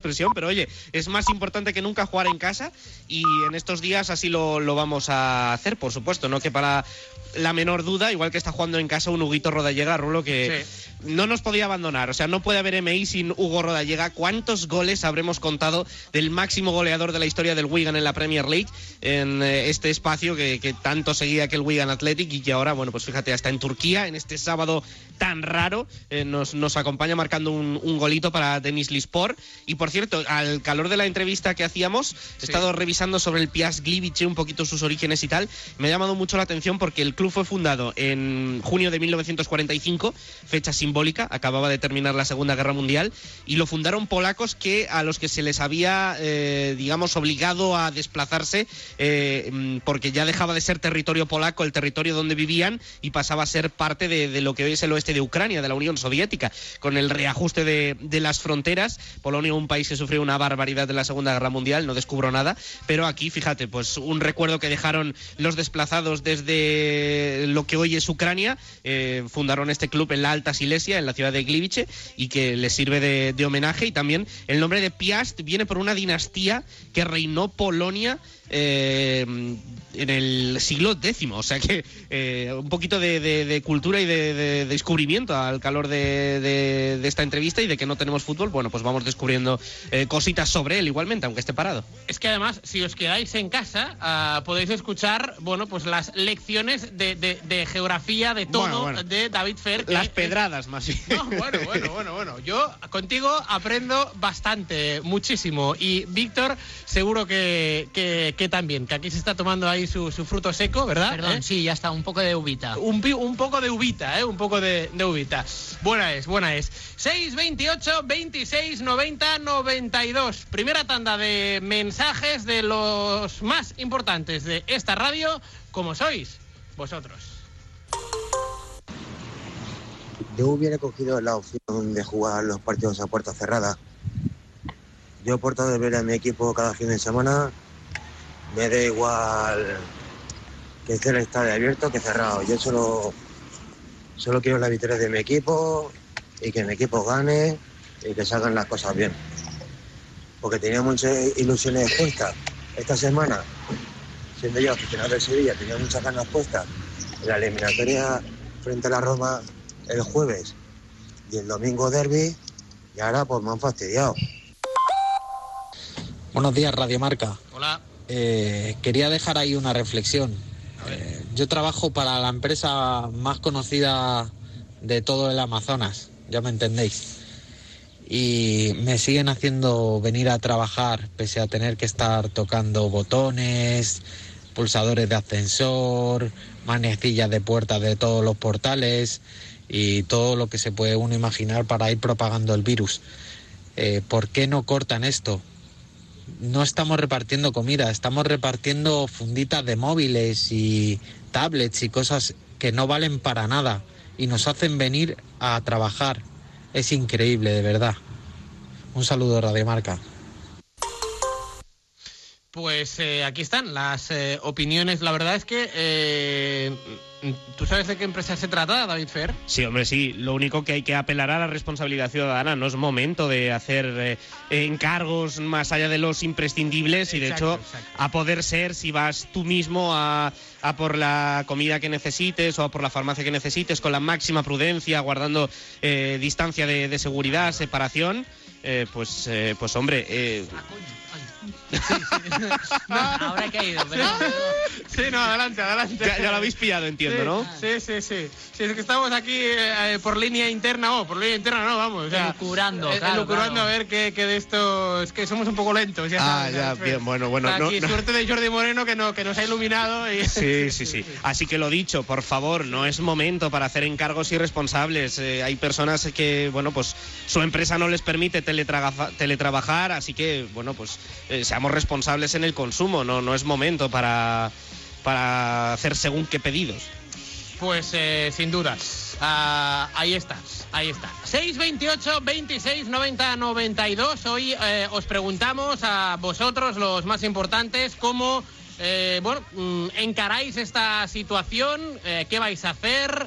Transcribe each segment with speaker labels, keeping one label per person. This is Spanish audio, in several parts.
Speaker 1: presión, pero oye, es más importante que nunca jugar en casa y en estos días así lo, lo, vamos a hacer, por supuesto, no que para la menor duda, igual que está jugando en casa un Huguito Rodallega, Rulo, que sí. no nos podía abandonar. O sea, no puede haber MI sin Hugo Rodallega. ¿Cuántos goles habremos contado del máximo goleador de la historia del Wigan en la Premier League, en eh, este espacio que, que tanto seguía que el Wigan Athletic y que ahora, bueno, pues fíjate, hasta en Turquía, en este sábado tan raro, eh, nos, nos, acompaña marcando un, un, golito para Denis Lispor. Y por cierto, al calor de la entrevista que hacíamos, he
Speaker 2: Sí.
Speaker 1: estado revisando sobre el Piast Gliwice un poquito sus orígenes y tal. Me ha llamado mucho la atención porque el club fue fundado en junio de 1945, fecha simbólica, acababa de terminar la Segunda Guerra Mundial, y lo fundaron polacos que a los que se les había, eh, digamos, obligado a desplazarse eh, porque ya dejaba de ser territorio polaco el territorio donde vivían y pasaba a ser parte de, de lo que hoy es el oeste de Ucrania, de la Unión Soviética, con el reajuste de, de las fronteras. Polonia, un país que sufrió una barbaridad de la Segunda Guerra Mundial, no descubro nada, pero aquí, fíjate, pues un recuerdo que dejaron los desplazados desde lo que hoy es Ucrania, eh, fundaron este club en la Alta Silesia, en la ciudad de Gliwice, y que les sirve de, de homenaje. Y también el nombre de Piast viene por una dinastía que reinó Polonia eh, en el siglo X. O sea que eh, un poquito de, de- de cultura y de, de descubrimiento al calor de, esta entrevista y de que no tenemos fútbol, bueno, pues vamos descubriendo eh, cositas sobre él igualmente, aunque esté parado.
Speaker 2: Es que además, si os quedáis en casa, ah, podéis escuchar, bueno, pues las lecciones de, geografía, de todo,
Speaker 1: Bueno, bueno.
Speaker 2: de David Fer.
Speaker 1: Las
Speaker 2: es-
Speaker 1: pedradas, más bien.
Speaker 2: No, bueno, bueno, bueno, bueno. Yo contigo aprendo bastante, muchísimo. Y Víctor, seguro que, que- que también, que aquí se está tomando ahí su, su fruto seco, ¿verdad?
Speaker 3: Perdón,
Speaker 2: ¿Eh?
Speaker 3: sí, ya está, un poco de uvita.
Speaker 2: Un, un poco de uvita, ¿eh? Un poco de, de uvita. Buena es, buena es. 6, 28, 26, 90, 92. Primera tanda de mensajes de los más importantes de esta radio, como sois vosotros.
Speaker 4: Yo hubiera cogido la opción de jugar los partidos a puerta cerrada. Yo por todo de ver a mi equipo cada fin de semana, me da igual que esté el estadio abierto que cerrado. Yo solo, solo quiero la victoria de mi equipo y que mi equipo gane y que salgan las cosas bien. Porque tenía muchas ilusiones puestas esta semana, siendo yo aficionado del Sevilla, tenía muchas ganas puestas en la eliminatoria frente a la Roma el jueves y el domingo derby y ahora pues me han fastidiado.
Speaker 5: Buenos días, Radio Marca.
Speaker 2: Hola.
Speaker 5: Eh, quería dejar ahí una reflexión. Eh, yo trabajo para la empresa más conocida de todo el Amazonas, ya me entendéis. Y me siguen haciendo venir a trabajar pese a tener que estar tocando botones, pulsadores de ascensor, manecillas de puertas de todos los portales y todo lo que se puede uno imaginar para ir propagando el virus. Eh, ¿Por qué no cortan esto? No estamos repartiendo comida, estamos repartiendo funditas de móviles y tablets y cosas que no valen para nada y nos hacen venir a trabajar. Es increíble, de verdad. Un saludo, Radio Marca.
Speaker 2: Pues eh, aquí están las eh, opiniones. La verdad es que eh, ¿tú sabes de qué empresa se trata, David Fer?
Speaker 1: Sí, hombre, sí. Lo único que hay que apelar a la responsabilidad ciudadana. No es momento de hacer eh, encargos más allá de los imprescindibles y, de
Speaker 2: Exacto,
Speaker 1: hecho,
Speaker 2: exacto.
Speaker 1: a poder ser, si vas tú mismo a, a por la comida que necesites o a por la farmacia que necesites, con la máxima prudencia, guardando eh, distancia de, de seguridad, separación, eh, pues, pues hombre, eh,
Speaker 3: Ahora he caído, pero...
Speaker 2: Sí, no, adelante, adelante.
Speaker 1: ya, ya lo habéis pillado, entiendo,
Speaker 2: sí,
Speaker 1: ¿no?
Speaker 2: Sí, sí, sí. Sí, es que estamos aquí eh, por línea interna, o por línea interna no, vamos. O sea, eh,
Speaker 3: claro,
Speaker 2: elucubrando
Speaker 3: claro.
Speaker 2: a ver qué, qué de esto... Es que somos un poco lentos, ya
Speaker 1: Ah,
Speaker 2: sabes,
Speaker 1: ya, bien, bueno, bueno,
Speaker 2: O sea,
Speaker 1: no-
Speaker 2: aquí,
Speaker 1: no.
Speaker 2: suerte de Jordi Moreno que, no, que nos ha iluminado y...
Speaker 1: Sí, sí, sí. Así que lo dicho, por favor, no es momento para hacer encargos irresponsables. Eh, hay personas que, bueno, pues su empresa no les permite teletraga- teletrabajar, así que, bueno, pues eh, seamos responsables en el consumo. No, no es momento para, para hacer según qué pedidos.
Speaker 2: Pues eh, sin duda. Ah, ahí está, ahí está. 628 26 90 92. Hoy eh, os preguntamos a vosotros, los más importantes, cómo bueno, mm, encaráis esta situación, qué vais a hacer,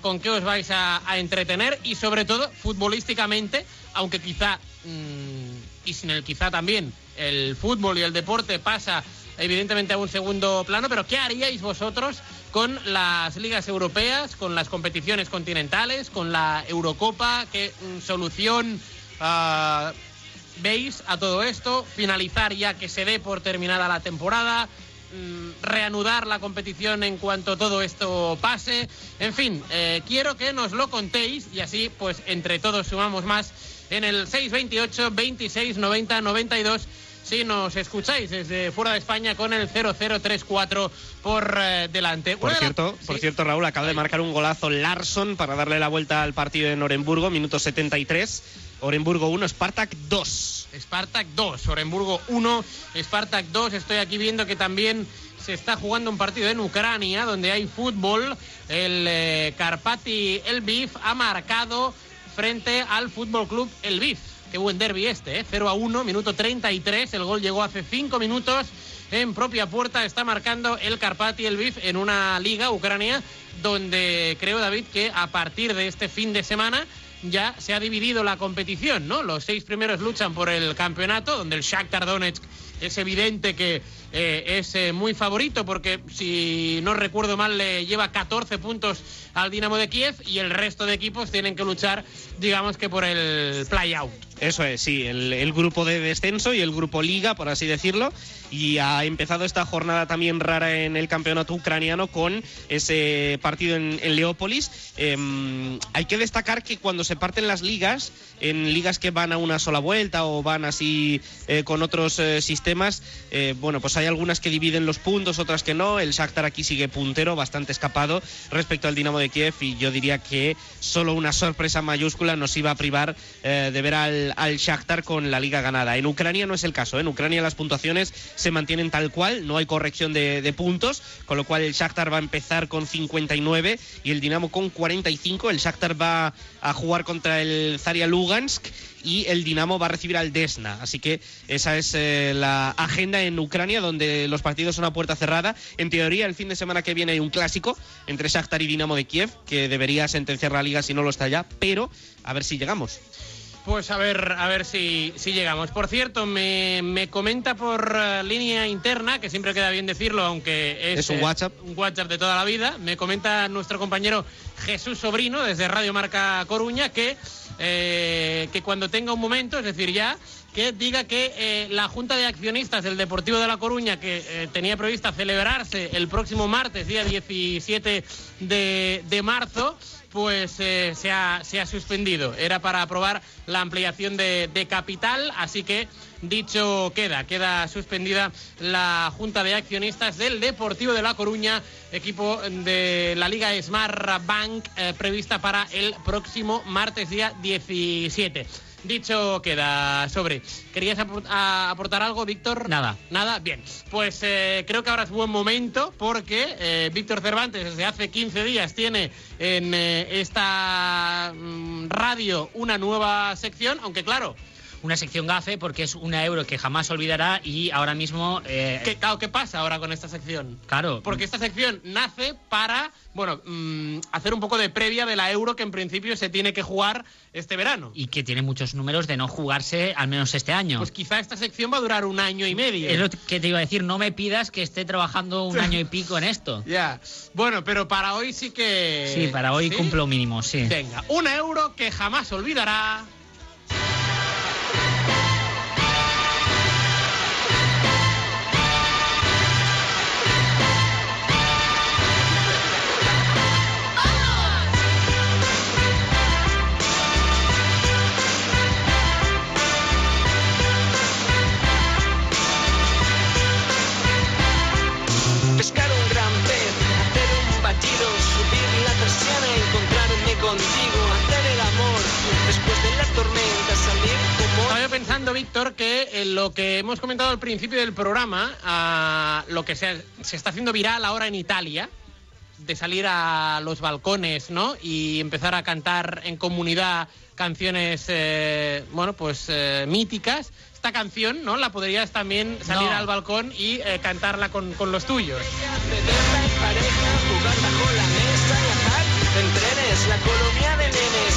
Speaker 2: con qué os vais a, a entretener y sobre todo futbolísticamente, aunque quizá mm, y sin el quizá también el fútbol y el deporte pasa evidentemente a un segundo plano, pero ¿qué haríais vosotros con las ligas europeas, con las competiciones continentales, con la Eurocopa? ¿Qué mm, solución ah, veis a todo esto? Finalizar ya que se dé por terminada la temporada, mm, reanudar la competición en cuanto todo esto pase. En fin, eh, quiero que nos lo contéis y así pues entre todos sumamos más en el 628 26 90 92 si nos escucháis desde fuera de España con el 0034 por eh, delante.
Speaker 1: Por
Speaker 2: Una
Speaker 1: cierto, por
Speaker 2: Sí.
Speaker 1: cierto, Raúl acaba de marcar un golazo Larson para darle la vuelta al partido en Orenburgo, minuto 73. Orenburgo 1, Spartak 2.
Speaker 2: Spartak 2, Orenburgo 1, Spartak 2. Estoy aquí viendo que también se está jugando un partido en Ucrania donde hay fútbol. El eh, Karpati Elviv ha marcado frente al Fútbol Club Elviv. Qué buen derby este, ¿eh? 0 a 1, minuto 33. El gol llegó hace 5 minutos. En propia puerta está marcando el Karpati Elviv en una liga ucrania donde creo, David, que a partir de este fin de semana ya se ha dividido la competición, ¿no? Los seis primeros luchan por el campeonato, donde el Shakhtar Donetsk es evidente que eh, es eh, muy favorito porque si no recuerdo mal le lleva 14 puntos al Dinamo de Kiev y el resto de equipos tienen que luchar, digamos que por el play-out.
Speaker 1: Eso es, sí, el, el grupo de descenso y el grupo liga, por así decirlo. Y ha empezado esta jornada también rara en el campeonato ucraniano con ese partido en, en Leópolis. Em, hay que destacar que cuando se parten las ligas, en ligas que van a una sola vuelta o van así eh, con otros eh, sistemas, eh, bueno, pues hay algunas que dividen los puntos, otras que no. El Shakhtar aquí sigue puntero, bastante escapado respecto al Dinamo de Kiev y yo diría que solo una sorpresa mayúscula nos iba a privar eh, de ver al, al Shakhtar con la liga ganada. En Ucrania no es el caso, ¿eh? en Ucrania las puntuaciones se mantienen tal cual, no hay corrección de, puntos, con lo cual el Shakhtar va a empezar con 59 y el Dinamo con 45. El Shakhtar va a jugar contra el Zaria Lugansk y el Dinamo va a recibir al Desna. Así que esa es eh, la agenda en Ucrania, donde los partidos son a puerta cerrada. En teoría, el fin de semana que viene hay un clásico entre Shakhtar y Dinamo de Kiev, que debería sentenciar la liga si no lo está ya, pero a ver si llegamos.
Speaker 2: Pues a ver, a ver si, si llegamos. Por cierto, me, me comenta por eh, línea interna, que siempre queda bien decirlo, aunque es,
Speaker 1: Es un
Speaker 2: eh,
Speaker 1: WhatsApp.
Speaker 2: un WhatsApp de toda la vida. Me comenta nuestro compañero Jesús Sobrino desde Radio Marca Coruña que, eh, que cuando tenga un momento, es decir, ya, que diga que eh, la Junta de Accionistas del Deportivo de La Coruña, que eh, tenía prevista celebrarse el próximo martes, día 17 de, de marzo, pues eh, se, ha, se ha suspendido. Era para aprobar la ampliación de, de capital, así que dicho queda, queda suspendida la Junta de Accionistas del Deportivo de La Coruña, equipo de la Liga Smart Bank prevista para el próximo martes día 17. Dicho queda sobre. ¿Querías aportar algo, Víctor?
Speaker 3: Nada.
Speaker 2: Nada, bien. Pues eh, creo que ahora es buen momento porque eh, Víctor Cervantes desde hace 15 días tiene en eh, esta mm, radio una nueva sección, aunque claro,
Speaker 3: Una sección gafe porque es una euro que jamás olvidará y ahora mismo... eh,
Speaker 2: ¿qué, claro, ¿qué pasa ahora con esta sección?
Speaker 3: Claro.
Speaker 2: Porque esta sección nace para, bueno, mm, hacer un poco de previa de la euro que en principio se tiene que jugar este verano.
Speaker 3: Y que tiene muchos números de no jugarse al menos este año.
Speaker 2: Pues quizá esta sección va a durar un año y medio.
Speaker 3: es lo que te iba a decir, no me pidas que esté trabajando un año y pico en esto.
Speaker 2: Ya. Bueno, pero para hoy sí que...
Speaker 3: Sí, para hoy
Speaker 2: ¿Sí?
Speaker 3: cumplo mínimo, sí.
Speaker 2: Venga, un euro que jamás olvidará. Víctor, que en lo que hemos comentado al principio del programa, a lo que se, se está haciendo viral ahora en Italia, de salir a los balcones, ¿no? Y empezar a cantar en comunidad canciones, eh, bueno, pues eh, míticas. Esta canción, ¿no? La podrías también salir
Speaker 3: No.
Speaker 2: al balcón y eh, cantarla con, con los tuyos.
Speaker 6: Beberla en pareja, jugar bajo la mesa, viajar en trenes, la colonia de nenes,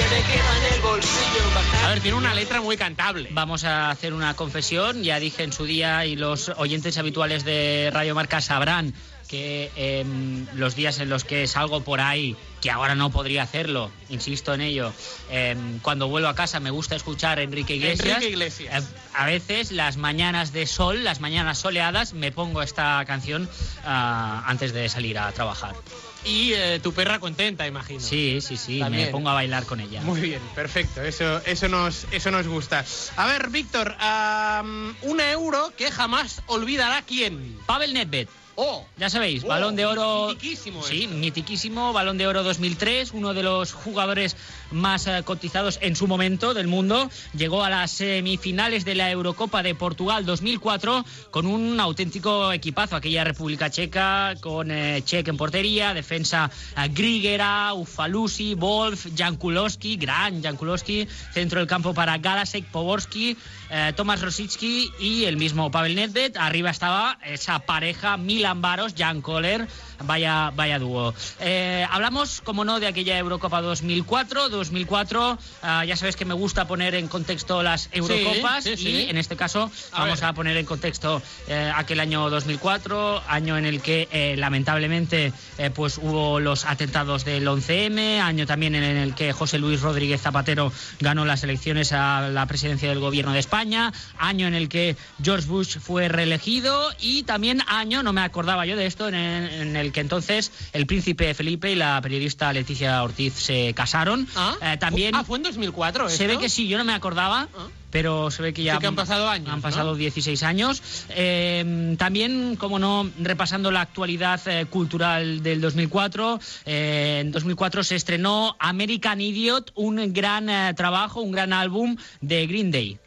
Speaker 6: que me queda en el bolsillo. Bajar
Speaker 2: A ver, tiene una letra muy cantable.
Speaker 3: Vamos a hacer una confesión. Ya dije en su día y los oyentes habituales de Radio Marca sabrán que em, los días en los que salgo por ahí, que ahora no podría hacerlo, insisto en ello, em, cuando vuelvo a casa me gusta escuchar a Enrique Iglesias.
Speaker 2: Enrique Iglesias.
Speaker 3: Eh, a veces las mañanas de sol, las mañanas soleadas, me pongo esta canción ah, antes de salir a trabajar.
Speaker 2: Y eh, tu perra contenta, imagino.
Speaker 3: Sí, sí, sí,
Speaker 2: También.
Speaker 3: me pongo a bailar con ella.
Speaker 2: Muy bien, perfecto. Eso, eso, nos, eso nos gusta. A ver, Víctor, am, un euro que jamás olvidará quién.
Speaker 3: Pavel Nedved.
Speaker 2: Oh,
Speaker 3: Ya sabéis,
Speaker 2: Oh,
Speaker 3: balón de oro.
Speaker 2: mitiquísimo
Speaker 3: Sí,
Speaker 2: esto.
Speaker 3: mitiquísimo, balón de oro 2003, uno de los jugadores más eh, cotizados en su momento del mundo. Llegó a las semifinales de la Eurocopa de Portugal 2004 con un auténtico equipazo. Aquella República Checa con eh, Czech en portería, defensa eh, Grigera, Ufalusi, Wolf, Jan Kulowski, gran Jan Kulowski, centro del campo para Galasek, Poborski, eh, Tomasz Rosicki y el mismo Pavel Nedved. Arriba estaba esa pareja Milan Baros, Jan Kohler. Vaya, vaya dúo. Eh, hablamos, como no, de aquella Eurocopa 2004. 2004, ah, ya sabes que me gusta poner en contexto las Eurocopas
Speaker 2: sí, sí.
Speaker 3: y en este caso
Speaker 2: A
Speaker 3: vamos
Speaker 2: ver.
Speaker 3: a poner en contexto eh, aquel año 2004, año en el que eh, lamentablemente eh, pues hubo los atentados del 11M, año también en el que José Luis Rodríguez Zapatero ganó las elecciones a la presidencia del gobierno de España, año en el que George Bush fue reelegido y también año, no me acordaba yo de esto, en el, en el que entonces el príncipe Felipe y la periodista Leticia Ortiz se casaron.
Speaker 2: Ah,
Speaker 3: Eh, también
Speaker 2: ah, fue en 2004.
Speaker 3: se ve
Speaker 2: esto?
Speaker 3: que sí, yo no me acordaba,
Speaker 2: Ah.
Speaker 3: pero se ve que ya
Speaker 2: Sí que han pasado años,
Speaker 3: Han
Speaker 2: ¿no?
Speaker 3: pasado 16 años. Eh, también, como no, repasando la actualidad eh, cultural del 2004, eh, en 2004 se estrenó American Idiot, un gran eh, trabajo, un gran álbum de Green Day.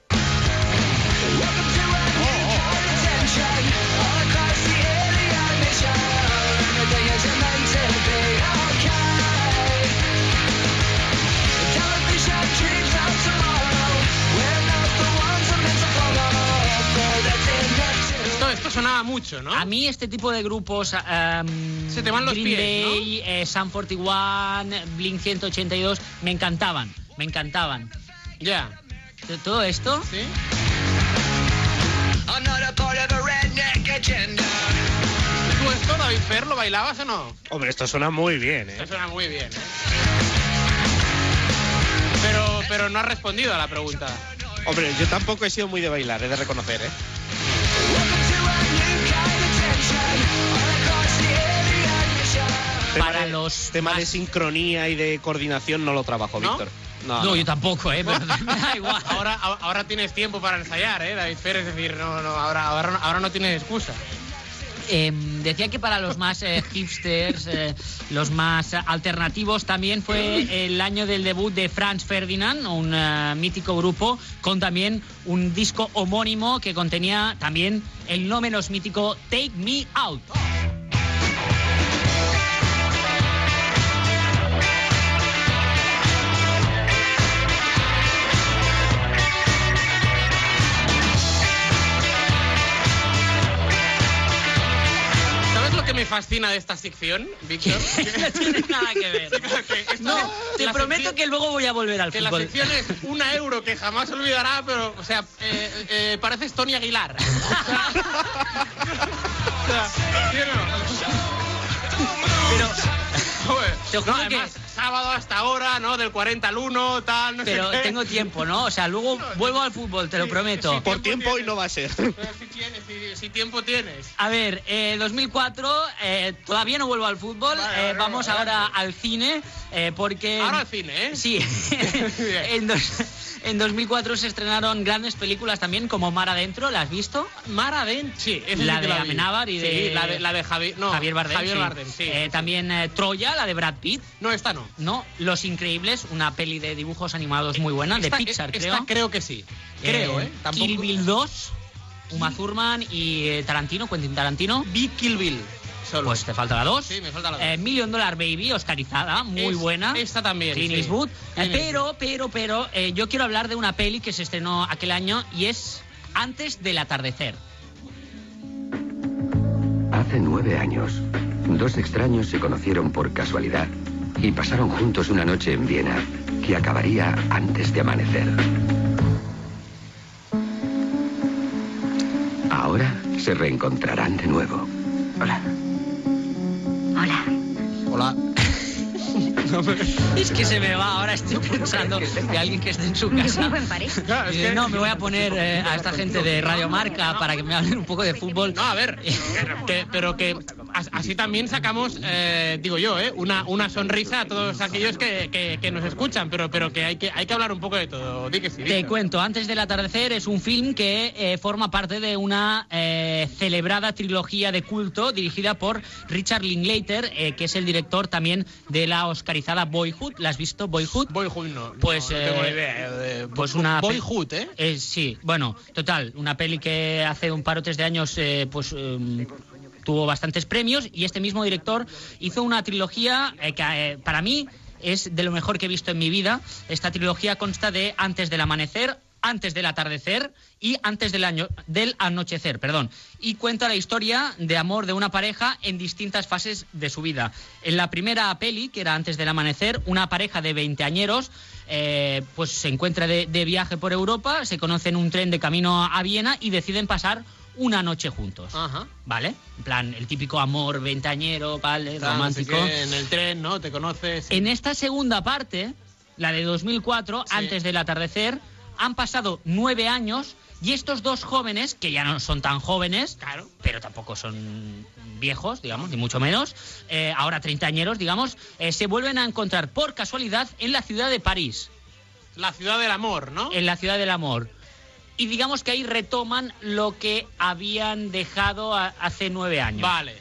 Speaker 2: Esto mucho, ¿no?
Speaker 3: A mí este tipo de grupos, um,
Speaker 2: Se te van los
Speaker 3: Green
Speaker 2: pies,
Speaker 3: Day, eh, Sum 41, Blink 182, me encantaban, me encantaban.
Speaker 2: Ya.
Speaker 3: Todo esto
Speaker 2: ¿Sí? ¿Tú esto, David Fer, lo bailabas o no?
Speaker 1: Hombre, esto suena muy bien, ¿eh?
Speaker 2: Eso suena muy bien, ¿eh? Pero, pero no has respondido a la pregunta.
Speaker 1: Hombre, yo tampoco he sido muy de bailar, he de reconocer, ¿eh? Tema
Speaker 3: Para
Speaker 1: de-
Speaker 3: los
Speaker 1: tema de
Speaker 3: más-
Speaker 1: sincronía y de coordinación no lo trabajo,
Speaker 2: ¿No?
Speaker 1: Víctor. No,
Speaker 3: No,
Speaker 1: no.
Speaker 3: yo tampoco, ¿eh? Pero me da igual.
Speaker 2: Ahora, ahora tienes tiempo para ensayar, ¿eh, David Fer? Es decir, no, no, ahora, ahora, no- ahora no tienes excusa.
Speaker 3: Eh, decía que para los más eh, hipsters, eh, los más alternativos, también fue el año del debut de Franz Ferdinand, un eh, mítico grupo, con también un disco homónimo que contenía también el no menos mítico Take Me Out.
Speaker 2: Me fascina de esta sección, Víctor?
Speaker 3: no tiene nada que ver.
Speaker 2: Que esta-
Speaker 3: No, te
Speaker 2: la
Speaker 3: prometo
Speaker 2: sección-
Speaker 3: que luego voy a volver al
Speaker 2: Que la
Speaker 3: fútbol.
Speaker 2: sección es una euro que jamás olvidará, pero, o sea, eh, eh, pareces Tony Aguilar. O sea, o sea, ¿sí o no?
Speaker 3: Pero. Te juro
Speaker 2: No, además, sábado hasta ahora, ¿no? Del 40 al 1, tal, no
Speaker 3: pero
Speaker 2: sé qué.
Speaker 3: tengo tiempo, ¿no? O sea, luego vuelvo al fútbol, te lo prometo.
Speaker 2: sí,
Speaker 1: Por
Speaker 2: tiempo
Speaker 1: hoy no va a ser.
Speaker 2: Pero si tienes, si, si tiempo tienes.
Speaker 3: A ver, eh, 2004, eh, todavía no vuelvo al fútbol,
Speaker 2: Vale,
Speaker 3: eh, vamos ahora al cine, eh, porque...
Speaker 2: Ahora al cine, ¿eh?
Speaker 3: Sí,
Speaker 2: Bien.
Speaker 3: en, dos- en 2004 se estrenaron grandes películas también, como Mar Adentro, ¿la has visto?
Speaker 2: Mar Adent, sí, esa
Speaker 3: La
Speaker 2: sí que
Speaker 3: de
Speaker 2: vi.
Speaker 3: Amenábar y
Speaker 2: Sí,
Speaker 3: de-
Speaker 2: la de, la de Javi- no,
Speaker 3: Javier Bardem.
Speaker 2: Javier
Speaker 3: sí.
Speaker 2: Bardem, sí.
Speaker 3: Eh,
Speaker 2: sí.
Speaker 3: También eh, Troya, la de Brad Pitt.
Speaker 2: No, esta no.
Speaker 3: No, Los Increíbles, una peli de dibujos animados muy buena, de
Speaker 2: Esta-
Speaker 3: Pixar,
Speaker 2: esta
Speaker 3: creo.
Speaker 2: creo que sí. Creo, ¿eh? Tampoco...
Speaker 3: Kill Bill 2, Uma Thurman y eh, Tarantino, Quentin Tarantino.
Speaker 2: Vi Kill Bill. Solo.
Speaker 3: Pues te falta la 2.
Speaker 2: Sí, me falta la dos.
Speaker 3: Eh, Million Dollar Baby, oscarizada, muy
Speaker 2: Es-
Speaker 3: buena.
Speaker 2: Esta también.
Speaker 3: Clint
Speaker 2: sí.
Speaker 3: Eastwood. Eh,
Speaker 2: Clint
Speaker 3: pero, pero, pero, eh, yo quiero hablar de una peli que se estrenó aquel año y es Antes del atardecer.
Speaker 7: Hace nueve años, dos extraños se conocieron por casualidad y pasaron juntos una noche en Viena, que acabaría antes de amanecer. Ahora se reencontrarán de nuevo.
Speaker 8: Hola.
Speaker 3: Es que se me va, ahora estoy pensando de alguien que esté en su casa. Eh, no, me voy a poner eh, a esta gente de Radio Marca para que me hablen un poco de fútbol.
Speaker 2: No, a ver, que- pero que así también sacamos, eh, digo yo, eh, una, una sonrisa a todos aquellos que, que- que nos escuchan, pero, pero que, hay que hay que hablar un poco de todo. Di que sí. di
Speaker 3: Te cuento, Antes del atardecer es un film que eh, forma parte de una celebrada trilogía de culto dirigida por Richard Linklater, que es el director también de la oscarizada Boyhood. ¿La has visto, Boyhood?
Speaker 2: Boyhood no.
Speaker 3: Pues,
Speaker 2: no, no tengo idea.
Speaker 3: pues una
Speaker 2: Boyhood, ¿eh?
Speaker 3: Sí, bueno, total, una peli que hace un par o tres de años pues eh, tuvo bastantes premios y este mismo director hizo una trilogía eh, que eh, para mí es de lo mejor que he visto en mi vida. Esta trilogía consta de Antes del amanecer, Antes del atardecer y Antes del, año, del anochecer, perdón. Y cuenta la historia de amor de una pareja en distintas fases de su vida. En la primera peli, que era Antes del amanecer, una pareja de veinteañeros eh, pues se encuentra de, de viaje por Europa, se conocen en un tren de camino a Viena y deciden pasar una noche juntos.
Speaker 2: Ajá.
Speaker 3: ¿Vale? En plan, el típico amor veinteañero, ¿vale? Romántico.
Speaker 2: no sé qué, en el tren, ¿no? Te conoces.
Speaker 3: En esta segunda parte, la de 2004,
Speaker 2: Sí.
Speaker 3: antes del atardecer, han pasado nueve años y estos dos jóvenes, que ya no son tan jóvenes,
Speaker 2: Claro.
Speaker 3: pero tampoco son viejos, digamos, ni mucho menos, eh, ahora treintañeros, digamos, eh, se vuelven a encontrar por casualidad en la ciudad de París,
Speaker 2: La ciudad del amor, ¿no?
Speaker 3: en la ciudad del amor. Y digamos que ahí retoman lo que habían dejado a- hace nueve años.
Speaker 2: Vale.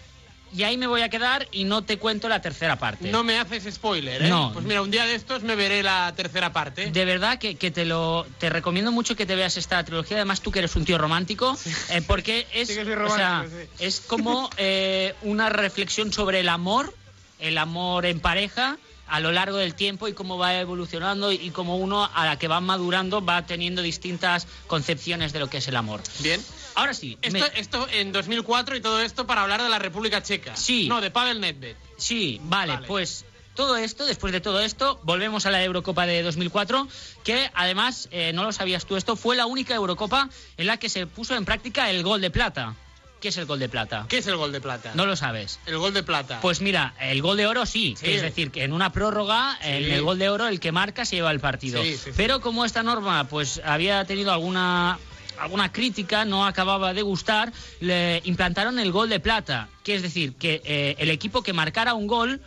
Speaker 3: Y ahí me voy a quedar y no te cuento la tercera parte.
Speaker 2: No me haces spoiler, ¿eh?
Speaker 3: No.
Speaker 2: Pues mira, un día de estos me veré la tercera parte.
Speaker 3: De verdad que, que te lo te recomiendo mucho que te veas esta trilogía. Además, tú que eres un tío romántico, eh, porque es,
Speaker 2: Sí
Speaker 3: o sea,
Speaker 2: sí.
Speaker 3: es como eh, una reflexión sobre el amor, el amor en pareja a lo largo del tiempo y cómo va evolucionando y cómo uno a la que va madurando va teniendo distintas concepciones de lo que es el amor.
Speaker 2: Bien.
Speaker 3: Ahora sí,
Speaker 2: Esto,
Speaker 3: me-
Speaker 2: esto en 2004 y todo esto para hablar de la República Checa.
Speaker 3: Sí.
Speaker 2: No, de Pavel Nedved.
Speaker 3: Sí, vale,
Speaker 2: Vale.
Speaker 3: pues todo esto, después de todo esto, volvemos a la Eurocopa de 2004, que además, eh, no lo sabías tú esto, fue la única Eurocopa en la que se puso en práctica el gol de plata. ¿Qué es el gol de plata?
Speaker 2: ¿Qué es el gol de plata?
Speaker 3: No lo sabes.
Speaker 2: El gol de plata.
Speaker 3: Pues mira, el gol de oro sí, es decir, que en una prórroga, en el gol de oro, el que marca se lleva el partido.
Speaker 2: Sí.
Speaker 3: Pero como esta norma pues había tenido alguna alguna crítica, no acababa de gustar, le implantaron el gol de plata, que es decir, que eh, el equipo que marcara un gol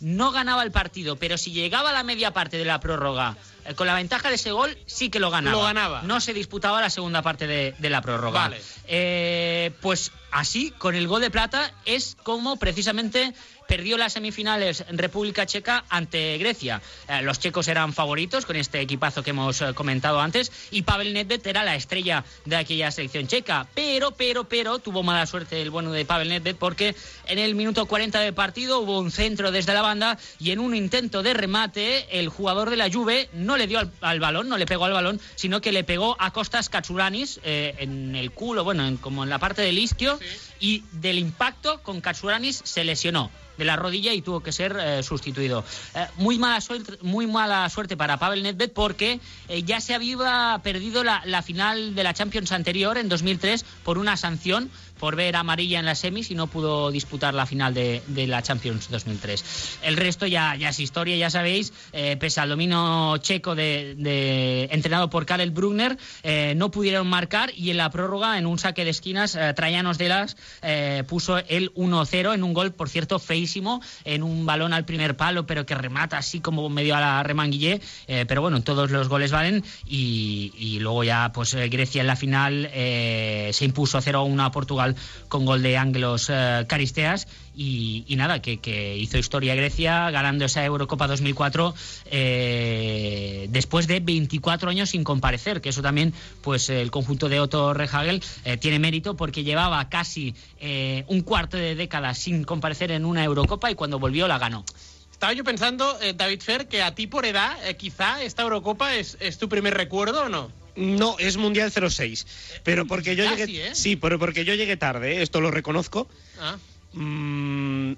Speaker 3: no ganaba el partido, pero si llegaba a la media parte de la prórroga con la ventaja de ese gol, sí que lo ganaba.
Speaker 2: Lo ganaba.
Speaker 3: No se disputaba la segunda parte de, de la prórroga.
Speaker 2: Vale.
Speaker 3: Eh, pues así, con el gol de plata, es como precisamente perdió las semifinales en República Checa ante Grecia. Eh, los checos eran favoritos con este equipazo que hemos eh, comentado antes y Pavel Nedved era la estrella de aquella selección checa. Pero, pero, pero, tuvo mala suerte el bueno de Pavel Nedved porque en el minuto 40 del partido hubo un centro desde la banda y en un intento de remate el jugador de la Juve no le dio al, al balón, no le pegó al balón, sino que le pegó a Costas Katsuranis eh, en el culo, bueno, en- como en la parte del isquio y del impacto con Katsuranis se lesionó de la rodilla y tuvo que ser eh, sustituido. Eh, muy, mala suerte, muy mala suerte para Pavel Nedved porque eh, ya se había perdido la, final de la Champions anterior en 2003 por una sanción por ver amarilla en las semis y no pudo disputar la final de, la Champions 2003. El resto ya, es historia, ya sabéis, pese al dominio checo de, entrenado por Karel Brugner, no pudieron marcar y en la prórroga, en un saque de esquinas, Trayanos de las eh, puso el 1-0 en un gol, por cierto, feísimo, en un balón al primer palo, pero que remata así como medio a la remanguillé. eh, pero bueno, todos los goles valen y, y luego ya pues eh, Grecia en la final se impuso 0-1 a Portugal con gol de Ángelos eh, Caristeas y, y nada, que, que hizo historia Grecia ganando esa Eurocopa 2004 eh, después de 24 años sin comparecer, que eso también pues el conjunto de Otto Rehagel eh, tiene mérito porque llevaba casi eh, un cuarto de década sin comparecer en una Eurocopa y cuando volvió la ganó.
Speaker 2: Estaba yo pensando, eh, David Fer, que a ti por edad, eh, quizá esta Eurocopa es, es tu primer recuerdo o no.
Speaker 1: No, es Mundial 06. Pero porque yo
Speaker 2: Casi,
Speaker 1: llegué.
Speaker 2: ¿eh?
Speaker 1: Sí, pero porque yo llegué tarde, ¿eh? esto lo reconozco.
Speaker 2: Ah.
Speaker 1: Mm,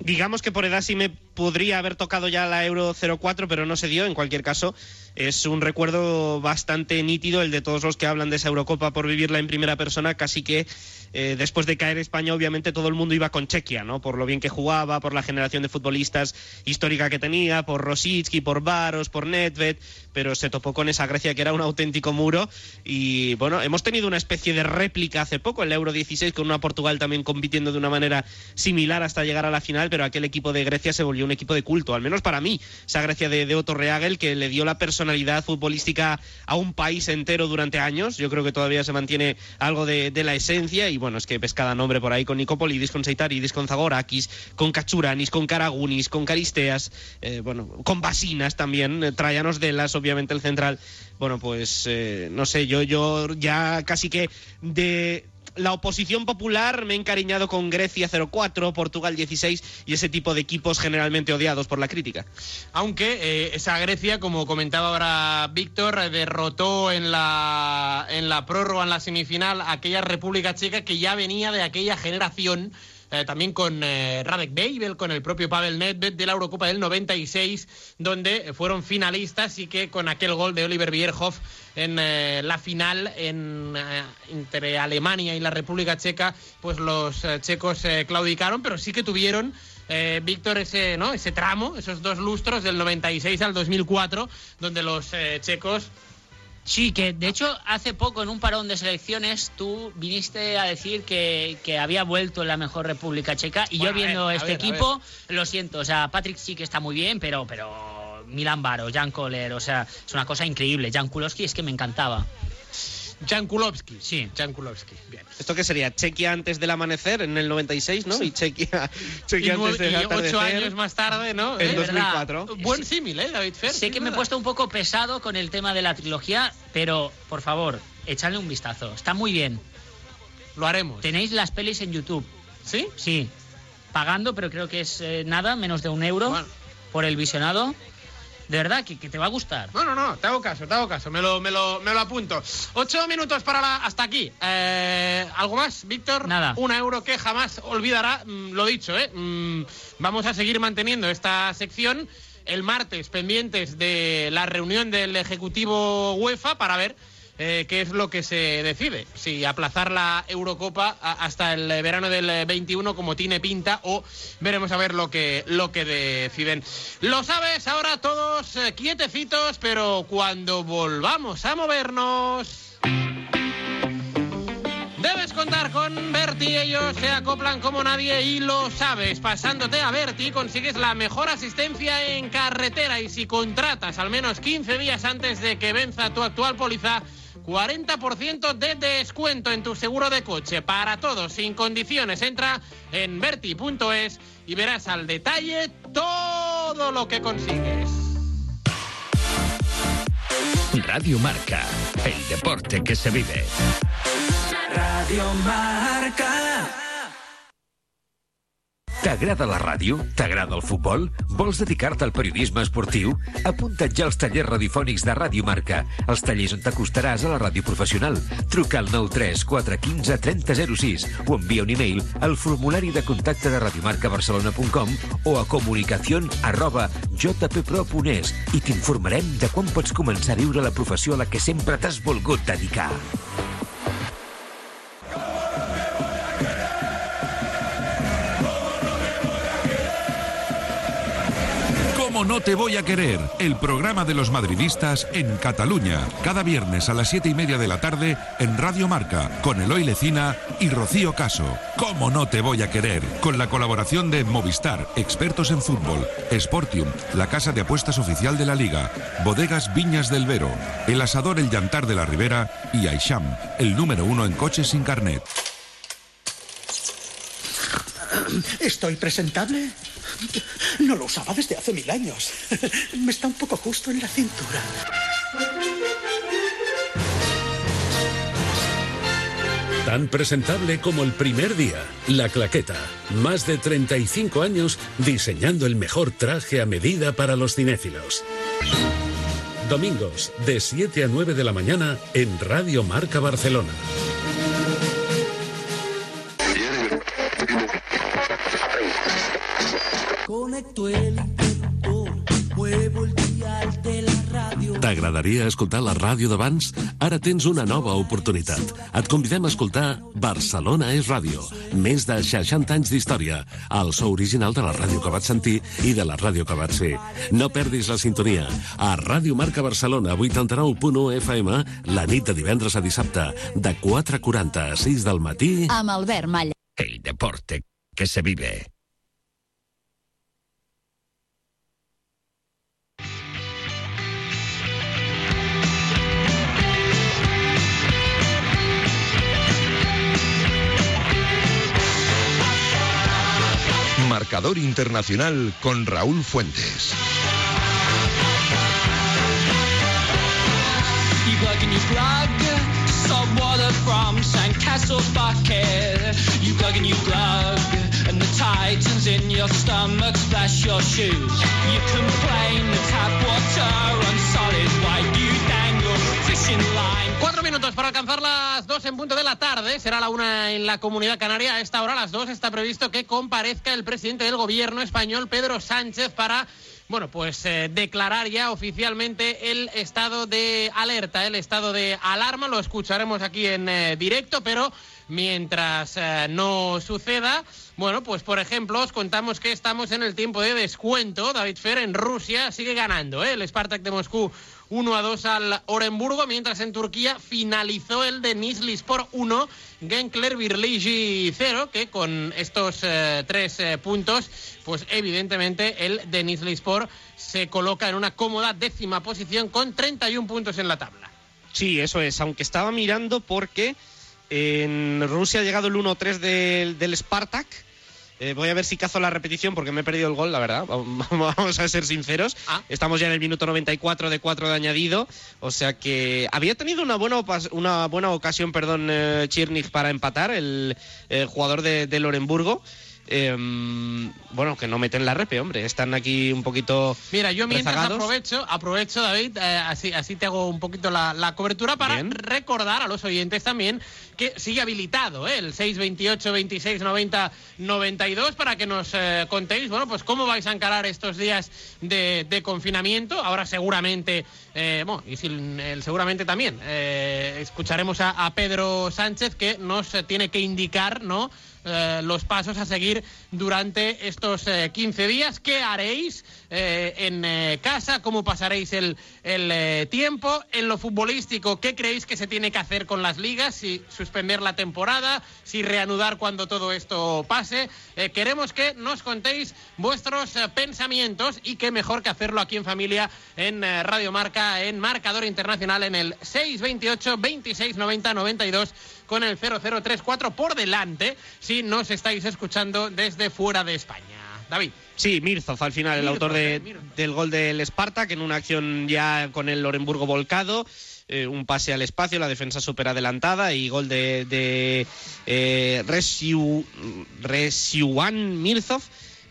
Speaker 1: digamos que por edad sí me podría haber tocado ya la Euro 04, pero no se dio. En cualquier caso, es un recuerdo bastante nítido el de todos los que hablan de esa Eurocopa por vivirla en primera persona, casi que eh, después de caer España, obviamente todo el mundo iba con Chequia, ¿no? Por lo bien que jugaba, por la generación de futbolistas histórica que tenía, por Rosicki, por Baros, por Nedved, pero se topó con esa Grecia que era un auténtico muro. Y bueno, hemos tenido una especie de réplica hace poco, el Euro 16, con una Portugal también compitiendo de una manera similar hasta llegar a la final, pero aquel equipo de Grecia se volvió un equipo de culto, al menos para mí. Esa Grecia de, de Otto Reagel que le dio la personalidad futbolística a un país entero durante años. Yo creo que todavía se mantiene algo de, de la esencia y bueno, es que ves cada nombre por ahí con Nicopolidis, con Seitaridis, con Zagorakis, con Kachuranis, con Karagunis, con Caristeas, eh, bueno, con Basinas también, eh, Trayanos Delas, obviamente el central. Bueno, pues eh, no sé, yo, yo ya casi que de la oposición popular me he encariñado con Grecia 04, Portugal 16 y ese tipo de equipos generalmente odiados por la crítica.
Speaker 2: Aunque eh, esa Grecia, como comentaba ahora Víctor, derrotó en la, en la prórroga, en la semifinal, a aquella República Checa que ya venía de aquella generación. Eh, también con eh, Radek Babel, con el propio Pavel Nedved de la Eurocopa del 96, donde fueron finalistas y que con aquel gol de Oliver Bierhoff en eh, la final en, eh, entre Alemania y la República Checa, pues los checos claudicaron, pero sí que tuvieron Víctor ese, ¿no? ese tramo, esos dos lustros del 96 al 2004, donde los eh, checos
Speaker 3: Sí, que de hecho hace poco en un parón de selecciones tú viniste a decir que, que había vuelto en la mejor República Checa y
Speaker 2: Bueno,
Speaker 3: yo viendo
Speaker 2: ver,
Speaker 3: este
Speaker 2: ver,
Speaker 3: equipo, lo siento, o sea, Patrick sí que está muy bien, pero, pero Milan Baro, Jan Kohler, o sea, es una cosa increíble. Jan Kulowski es que me encantaba.
Speaker 2: Jan Kulowski.
Speaker 3: Sí.
Speaker 2: Jan Kulowski. Bien.
Speaker 1: ¿Esto qué sería? Chequia antes del amanecer en el 96, ¿no? Y Chequia,
Speaker 2: Y,
Speaker 1: Chequia
Speaker 2: nueve-
Speaker 1: antes del
Speaker 2: y
Speaker 1: atardecer.
Speaker 2: ocho años más tarde, ¿no?
Speaker 1: En
Speaker 2: ¿Eh?
Speaker 1: 2004.
Speaker 2: Buen símil, ¿eh, David Fer?
Speaker 3: Sé que me he puesto un poco pesado con el tema de la trilogía, pero por favor, echadle un vistazo. Está muy bien.
Speaker 2: Lo haremos.
Speaker 3: Tenéis las pelis en YouTube.
Speaker 2: ¿Sí?
Speaker 3: Sí. Pagando, pero creo que es eh, nada, menos de un euro
Speaker 2: Bueno.
Speaker 3: por el visionado. De verdad, que, que te va a gustar.
Speaker 2: No, no, no, te hago caso, te hago caso, me lo, me lo, me lo apunto. Ocho minutos para la, hasta aquí. Eh, ¿Algo más, Víctor?
Speaker 3: Nada.
Speaker 2: Un euro que jamás olvidará, mm, lo dicho, ¿eh? Mm, vamos a seguir manteniendo esta sección el martes pendientes de la reunión del Ejecutivo UEFA para ver eh, qué es lo que se decide. Si aplazar la Eurocopa hasta el verano del eh, 21 como tiene pinta o veremos a ver lo que, lo que deciden. Lo sabes, ahora todos eh, quietecitos, pero cuando volvamos a movernos... Debes contar con Berti, ellos se acoplan como nadie y lo sabes. Pasándote a Berti consigues la mejor asistencia en carretera y si contratas al menos 15 días antes de que venza tu actual póliza, 40% de descuento en tu seguro de coche. Para todos, sin condiciones, entra en Berti.es y verás al detalle todo lo que consigues.
Speaker 7: Radio Marca, el deporte que se vive.
Speaker 9: Radio Marca.
Speaker 7: T'agrada la ràdio? T'agrada el futbol? Vols dedicar-te al periodisme esportiu? Apunta't ja als tallers radiofònics de Ràdio Marca, els tallers on t'acostaràs a la ràdio professional. Truca al 93 415 3006 o envia un e-mail al formulari de contacte de radiomarcabarcelona.com o a comunicación arroba jppro.es i t'informarem de quan pots començar a viure la professió a la que sempre t'has volgut dedicar.
Speaker 10: ¿Cómo no te voy a querer? El programa de los madridistas en Cataluña. Cada viernes a las siete y media de la tarde en Radio Marca, con Eloy Lecina y Rocío Caso. ¿Cómo no te voy a querer? Con la colaboración de Movistar, expertos en fútbol, Sportium, la casa de apuestas oficial de la Liga, Bodegas Viñas del Vero, El Asador El Llantar de la Ribera y Aisham, el número uno en coches sin carnet.
Speaker 11: ¿Estoy presentable? No lo usaba desde hace mil años. Me está un poco justo en la cintura.
Speaker 12: Tan presentable como el primer día, La Claqueta. Más de 35 años diseñando el mejor traje a medida para los cinéfilos. Domingos, de 7 a 9 de la mañana en Radio Marca Barcelona. T'agradaria escoltar la ràdio d'abans? Ara tens una nova oportunitat. Et convidem a escoltar Barcelona és ràdio. Més de 60 anys d'història. El so original de la ràdio que vaig sentir i de la ràdio que vaig ser. No perdis la sintonia. A Ràdio Marca Barcelona, 89.1 FM, la nit de divendres a dissabte, de 4.40 a 6 del matí...
Speaker 13: Amb Albert Malla.
Speaker 7: El deporte que se vive.
Speaker 14: Marcador Internacional con Raúl Fuentes.
Speaker 6: titans in your stomach splash your shoes. You complain the tap water on solid white
Speaker 2: Cuatro minutos para alcanzar las dos en punto de la tarde. Será la una en la comunidad canaria. A esta hora, las dos, está previsto que comparezca el presidente del gobierno español, Pedro Sánchez, para. Bueno, pues eh, declarar ya oficialmente el estado de alerta, el estado de alarma. Lo escucharemos aquí en eh, directo, pero mientras eh, no suceda, bueno, pues por ejemplo, os contamos que estamos en el tiempo de descuento. David Fer en Rusia sigue ganando, el Spartak de Moscú 1 a 2 al Orenburgo, mientras en Turquía finalizó el de Nizlispor 1, Genkler Birligi 0, que con estos eh, tres eh, puntos, pues evidentemente el de Nizlispor se coloca en una cómoda décima posición con 31 puntos en la tabla.
Speaker 1: Sí, eso es, aunque estaba mirando porque en Rusia ha llegado el 1-3 del, del Spartak. Eh, voy a ver si cazo la repetición porque me he perdido el gol, la verdad. Vamos a ser sinceros. Estamos ya en el minuto 94 de 4 de añadido. O sea que había tenido una buena, una buena ocasión, perdón, eh, Chirnig para empatar, el, jugador de, del Orenburgo. Eh, bueno, que no meten la repe, hombre. Están aquí un poquito.
Speaker 2: Mira, yo mientras
Speaker 1: rezagados.
Speaker 2: aprovecho, aprovecho, David, eh, así, así te hago un poquito la, la cobertura para recordar a los oyentes también que sigue habilitado ¿eh? el 628 26 90 92 para que nos eh, contéis, bueno, pues cómo vais a encarar estos días de, de confinamiento. Ahora seguramente, eh, bueno, y el seguramente también, escucharemos a, a Pedro Sánchez que nos tiene que indicar, ¿no? Eh, los pasos a seguir durante estos eh, 15 días. ¿Qué haréis eh, en eh, casa? ¿Cómo pasaréis el, tiempo? En lo futbolístico, ¿qué creéis que se tiene que hacer con las ligas? Si suspender la temporada, si reanudar cuando todo esto pase. Queremos que nos contéis vuestros pensamientos y qué mejor que hacerlo aquí en familia en Radio Marca, en Marcador Internacional, en el 628 26 90 92 con el 0034 por delante si nos estáis escuchando desde fuera de España. David.
Speaker 1: Sí, Mirzov al final, el autor de- del gol del Spartak en una acción ya con el Orenburgo volcado. eh, un pase al espacio, la defensa súper adelantada y gol de, de eh, Resiu- Resiuan Mirzov.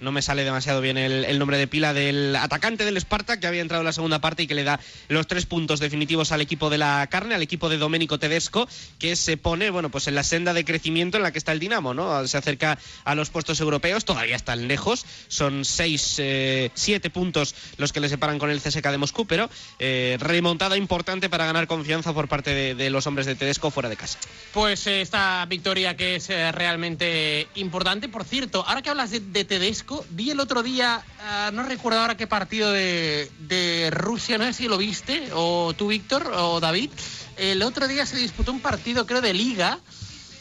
Speaker 1: No me sale demasiado bien el, nombre de pila del atacante del Spartak que había entrado en la segunda parte y que le da los tres puntos definitivos al equipo de la carne, al equipo de Domenico Tedesco, que se pone bueno pues en la senda de crecimiento en la que está el Dinamo, ¿no? Se acerca a los puestos europeos, todavía están lejos, son seis, eh, siete puntos los que le separan con el CSK de Moscú, pero eh, remontada importante para ganar confianza por parte de, los hombres de Tedesco fuera de casa.
Speaker 2: Pues eh, esta victoria que es realmente importante. Por cierto, ahora que hablas de Tedesco, vi el otro día, ah, no recuerdo ahora qué partido de, de Rusia, no sé si lo viste, o tú, Víctor, o David. El otro día se disputó un partido, creo, de liga.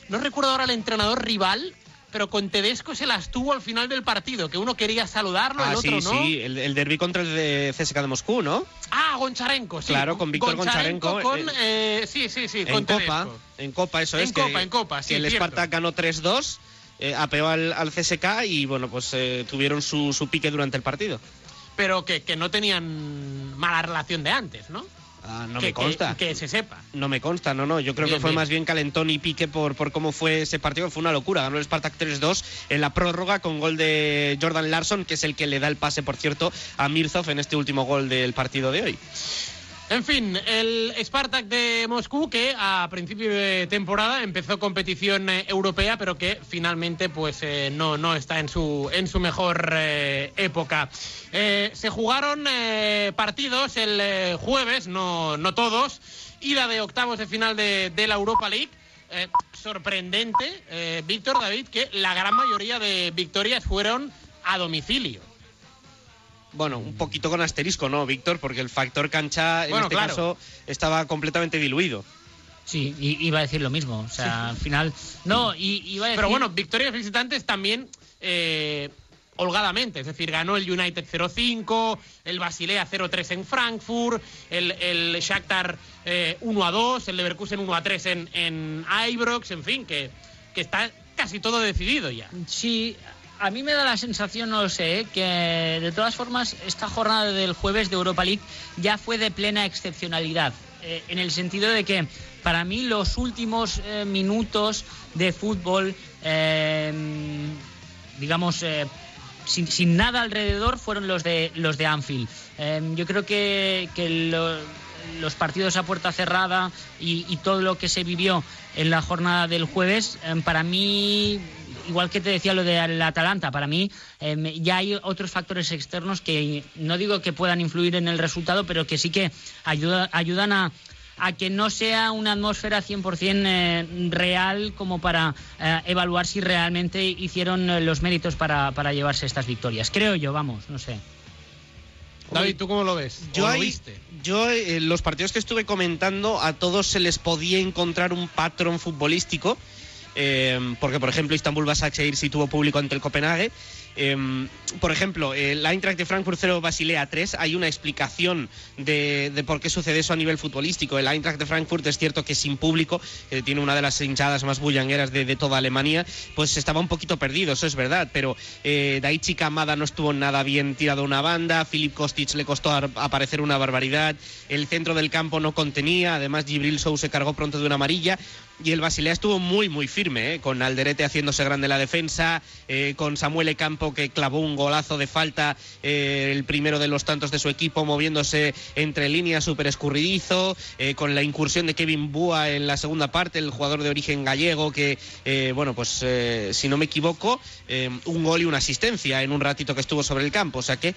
Speaker 2: No recuerdo ahora el entrenador rival, pero con Tedesco se las tuvo al final del partido, que uno quería saludarlo, el
Speaker 1: Ah,
Speaker 2: otro
Speaker 1: sí,
Speaker 2: no.
Speaker 1: sí, el, el derbi contra el de CSK de Moscú, ¿no?
Speaker 2: Ah, Goncharenko, sí.
Speaker 1: Claro, con Víctor Goncharenko,
Speaker 2: Con,
Speaker 1: eh,
Speaker 2: eh, sí, sí, sí,
Speaker 1: en
Speaker 2: con
Speaker 1: Copa,
Speaker 2: Tedesco.
Speaker 1: en Copa, eso
Speaker 2: En
Speaker 1: es.
Speaker 2: Copa,
Speaker 1: que,
Speaker 2: en Copa, sí,
Speaker 1: que el. Spartak ganó 3-2, eh, apeó al, al CSK y bueno, pues eh, tuvieron su, su pique durante el partido.
Speaker 2: Pero que, que no tenían mala relación de antes, ¿no?
Speaker 1: Ah, no
Speaker 2: que,
Speaker 1: me consta.
Speaker 2: Que, que se sepa.
Speaker 1: No me consta, no, no. Yo creo
Speaker 2: Bien,
Speaker 1: que fue
Speaker 2: bien.
Speaker 1: más bien calentón y pique por, por cómo fue ese partido. Fue una locura. Ganó el Spartak 3-2 en la prórroga con gol de Jordan Larson, que es el que le da el pase, por cierto, a Mirzov en este último gol del partido de hoy.
Speaker 2: En fin, el Spartak de Moscú que a principio de temporada empezó competición eh, europea, pero que finalmente pues eh, no, no está en su, en su mejor eh, época. Se jugaron partidos el jueves, no, no todos, ida de octavos de final de, de la Europa League. Sorprendente, Víctor David, que la gran mayoría de victorias fueron a domicilio.
Speaker 1: Bueno, un poquito con asterisco, ¿no, Víctor? Porque el factor cancha en
Speaker 2: Bueno,
Speaker 1: este
Speaker 2: claro.
Speaker 1: caso estaba completamente diluido.
Speaker 3: Sí, iba a decir lo mismo. O sea, al final. No, y, iba a decir.
Speaker 2: Pero bueno, victorias visitantes también eh, holgadamente. Es decir, ganó el United 0-5, el Basilea 0-3 en Frankfurt, el, el Shakhtar eh, 1-2, el Leverkusen 1-3 en, en Ibrox, en fin, que, que está casi todo decidido ya.
Speaker 3: Sí, a mí me da la sensación, no lo sé, ¿eh? que de todas formas esta jornada del jueves de Europa League ya fue de plena excepcionalidad. eh, en el sentido de que para mí los últimos eh, minutos de fútbol, digamos, sin, nada alrededor, fueron los de los de Anfield. Yo creo que, que lo- los partidos a puerta cerrada y, y todo lo que se vivió en la jornada del jueves, para mí, igual que te decía lo del Atalanta, para mí eh, ya hay otros factores externos que no digo que puedan influir en el resultado, pero que sí que ayuda- ayudan a, a que no sea una atmósfera 100% eh, real como para eh, evaluar si realmente hicieron eh, los méritos para, para llevarse estas victorias. Creo yo, vamos, no sé.
Speaker 2: David, ¿tú cómo lo ves?
Speaker 1: Yo,
Speaker 2: ¿O lo viste?
Speaker 1: yo eh, los partidos que estuve comentando, a todos se les podía encontrar un patrón futbolístico. Eh, porque, por ejemplo, Istanbul Basaksehir sí tuvo público ante el Copenhague. Eh, por ejemplo, el Eintracht de Frankfurt 0 Basilea 3, hay una explicación de, por qué sucede eso a nivel futbolístico. El Eintracht de Frankfurt es cierto que sin público, tiene una de las hinchadas más bullangueras de, toda Alemania, pues estaba un poquito perdido, eso es verdad. Pero eh, Daichi Kamada no estuvo nada bien tirado a una banda, Filip Kostic le costó ar- aparecer una barbaridad, el centro del campo no contenía, además Gibril Sou se cargó pronto de una amarilla. Y el Basilea estuvo muy, muy firme, ¿eh? con Alderete haciéndose grande la defensa, eh, con Samuel Campo que clavó un golazo de falta, eh, el primero de los tantos de su equipo, moviéndose entre líneas, súper escurridizo, eh, con la incursión de Kevin Búa en la segunda parte, el jugador de origen gallego, que, bueno, pues si no me equivoco, un gol y una asistencia en un ratito que estuvo sobre el campo. O sea que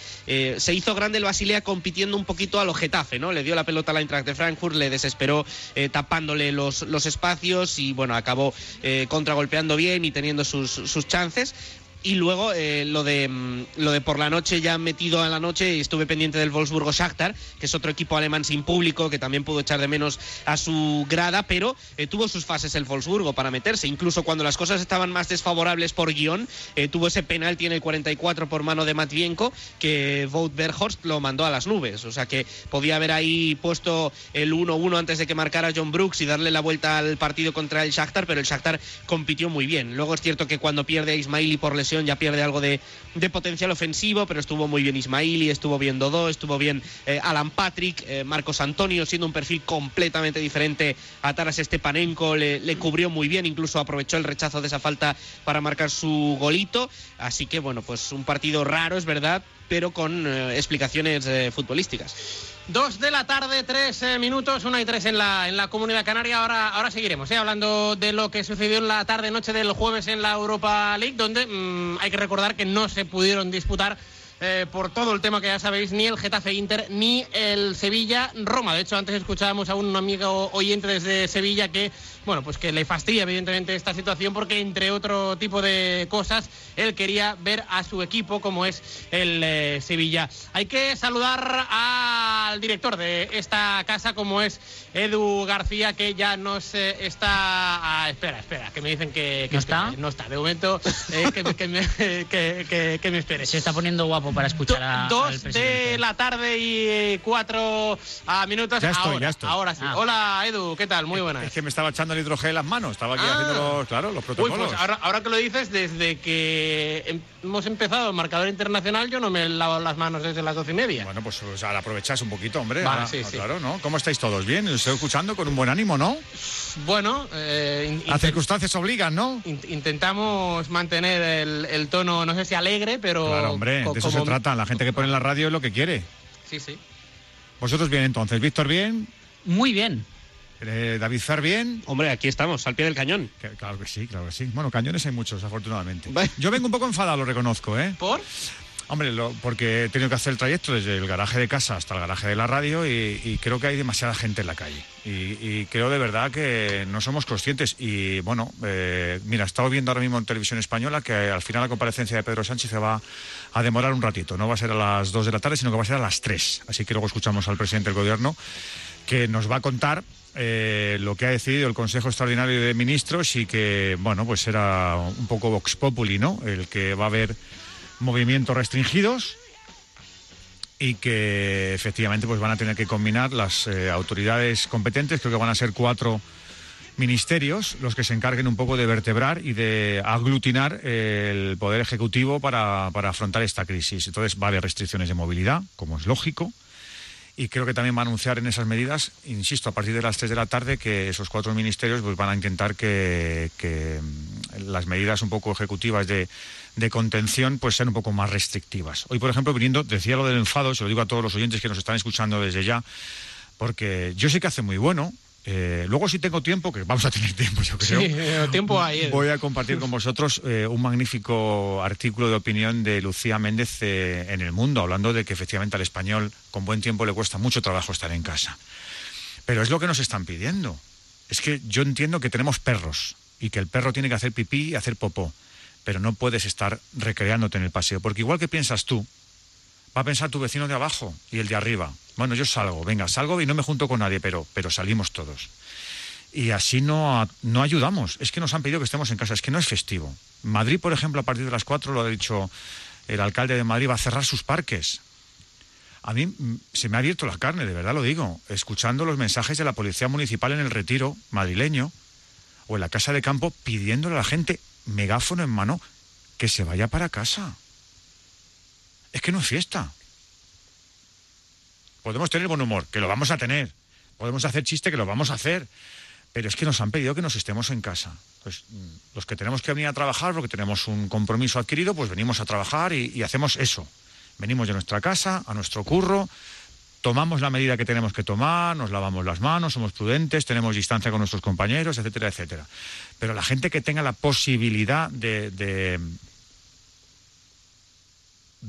Speaker 1: se hizo grande el Basilea compitiendo un poquito a lo ¿no? Le dio la pelota a la Eintracht de Frankfurt, le desesperó tapándole los, los espacios y bueno, acabó eh, contragolpeando bien y teniendo sus, sus chances. Y luego eh, lo de mm, lo de por la noche ya metido a la noche estuve pendiente del Wolfsburgo Shakhtar, que es otro equipo alemán sin público que también pudo echar de menos a su grada, pero eh, tuvo sus fases el Wolfsburgo para meterse, incluso cuando las cosas estaban más desfavorables por guion, eh, tuvo ese penalti en el 44 por mano de Matvienko que Wout Berghorst lo mandó a las nubes, o sea que podía haber ahí puesto el 1-1 antes de que marcara John Brooks y darle la vuelta al partido contra el Shakhtar, pero el Shakhtar compitió muy bien. Luego es cierto que cuando pierde a Ismaili por lesión ya pierde algo de, de potencial ofensivo, pero estuvo muy bien Ismaili, estuvo bien Dodó, estuvo bien eh, Alan Patrick, eh, Marcos Antonio, siendo un perfil completamente diferente a Taras Stepanenko, le, le cubrió muy bien, incluso aprovechó el rechazo de esa falta para marcar su golito. Así que bueno, pues un partido raro, es verdad, pero con eh, explicaciones futbolísticas.
Speaker 2: Dos de la tarde, tres eh, minutos, una y tres en la, en la Comunidad Canaria. Ahora, ahora seguiremos, ¿eh? hablando de lo que sucedió en la tarde-noche del jueves en la Europa League, donde mm, hay que recordar que no se pudieron disputar eh, por todo el tema que ya sabéis, ni el Getafe Inter ni el Sevilla Roma. De hecho, antes escuchábamos a un amigo oyente desde Sevilla que, bueno, pues que le fastidia evidentemente esta situación porque entre otro tipo de cosas él quería ver a su equipo como es el eh, Sevilla. Hay que saludar al director de esta casa como es Edu García que ya nos eh, está ah, espera, espera, que me dicen que, que
Speaker 3: ¿No está?
Speaker 2: espere. no está, de momento eh, que, que me, que- que- que me espere.
Speaker 3: Se está poniendo guapo para escuchar a, al
Speaker 2: Dos de la tarde y eh, cuatro ah, minutos.
Speaker 13: Ya estoy,
Speaker 2: ahora,
Speaker 13: ya estoy.
Speaker 2: Ahora sí.
Speaker 3: Ah.
Speaker 2: Hola, Edu, ¿qué tal? Muy buenas.
Speaker 13: Es que me estaba echando el hidrogel en las manos, estaba aquí
Speaker 2: Ah.
Speaker 13: haciendo los, claro, los
Speaker 2: Uy,
Speaker 13: protocolos.
Speaker 2: pues ahora, ahora que lo dices, desde que em- hemos empezado el marcador internacional, yo no me he lavado las manos desde las doce y media.
Speaker 13: Bueno, pues o sea, aprovechás un poquito, hombre.
Speaker 2: Vale,
Speaker 13: Ahora,
Speaker 2: sí,
Speaker 13: ah,
Speaker 2: sí.
Speaker 13: Claro, ¿no? ¿Cómo estáis todos? ¿Bien? ¿Os estoy escuchando con un buen ánimo, no?
Speaker 2: Bueno, eh,
Speaker 13: Las circunstancias obligan, ¿no?
Speaker 2: in- intentamos mantener el, el tono, no sé si alegre, pero.
Speaker 13: Claro, hombre, de eso se trata. La gente que pone en la radio es lo que quiere.
Speaker 2: Sí, sí.
Speaker 13: Vosotros bien entonces. Víctor bien.
Speaker 3: Muy bien.
Speaker 13: Eh, David Fer bien.
Speaker 1: Hombre, aquí estamos, al pie del cañón.
Speaker 13: Que- claro que sí, claro que sí. Bueno, cañones hay muchos, afortunadamente. Yo vengo un poco enfadado, lo reconozco, ¿eh?
Speaker 2: ¿Por?
Speaker 13: Hombre, lo- porque he tenido que hacer el trayecto desde el garaje de casa hasta el garaje de la radio y, creo que hay demasiada gente en la calle. Y, y creo de verdad que no somos conscientes. Y bueno, eh, mira, he estado viendo ahora mismo en televisión española que al final la comparecencia de Pedro Sánchez se va a demorar un ratito. No va a ser a las 2 de la tarde, sino que va a ser a las 3. Así que luego escuchamos al presidente del gobierno que nos va a contar eh, lo que ha decidido el Consejo Extraordinario de Ministros y que, bueno, pues era un poco Vox Populi, ¿no? El que va a haber movimientos restringidos y que efectivamente pues van a tener que combinar las eh, autoridades competentes, creo que van a ser cuatro ministerios los que se encarguen un poco de vertebrar y de aglutinar el poder ejecutivo para, para afrontar esta crisis. Entonces va a haber restricciones de movilidad, como es lógico, y creo que también va a anunciar en esas medidas, insisto, a partir de las 3 de la tarde, que esos cuatro ministerios pues, van a intentar que, las medidas un poco ejecutivas de, de contención pues sean un poco más restrictivas. Hoy, por ejemplo, viniendo, decía lo del enfado, se lo digo a todos los oyentes que nos están escuchando desde ya, porque yo sé que hace muy bueno. eh, luego si tengo tiempo, que vamos a tener tiempo yo creo,
Speaker 2: Sí, eh, tiempo hay, eh.
Speaker 13: voy a compartir con vosotros eh, un magnífico artículo de opinión de Lucía Méndez eh, en El Mundo, hablando de que efectivamente al español con buen tiempo le cuesta mucho trabajo estar en casa. Pero es lo que nos están pidiendo. Es que yo entiendo que tenemos perros y que el perro tiene que hacer pipí y hacer popó, pero no puedes estar recreándote en el paseo, porque igual que piensas tú, va a pensar tu vecino de abajo y el de arriba. Bueno, yo salgo, venga, salgo y no me junto con nadie, pero, pero salimos todos. Y así no, no ayudamos. Es que nos han pedido que estemos en casa, es que no es festivo. Madrid, por ejemplo, a partir de las 4, lo ha dicho el alcalde de Madrid, va a cerrar sus parques. A mí mm, se me ha abierto la carne, de verdad lo digo, escuchando los mensajes de la Policía Municipal en el retiro madrileño o en la Casa de Campo pidiéndole a la gente, megáfono en mano, que se vaya para casa. Es que no es fiesta. Podemos tener buen humor, que lo vamos a tener. Podemos hacer chiste, que lo vamos a hacer. Pero es que nos han pedido que nos estemos en casa. Pues mm, los que tenemos que venir a trabajar, porque tenemos un compromiso adquirido, pues venimos a trabajar y, y hacemos eso. Venimos de nuestra casa, a nuestro curro, tomamos la medida que tenemos que tomar, nos lavamos las manos, somos prudentes, tenemos distancia con nuestros compañeros, etcétera, etcétera. Pero la gente que tenga la posibilidad de, de,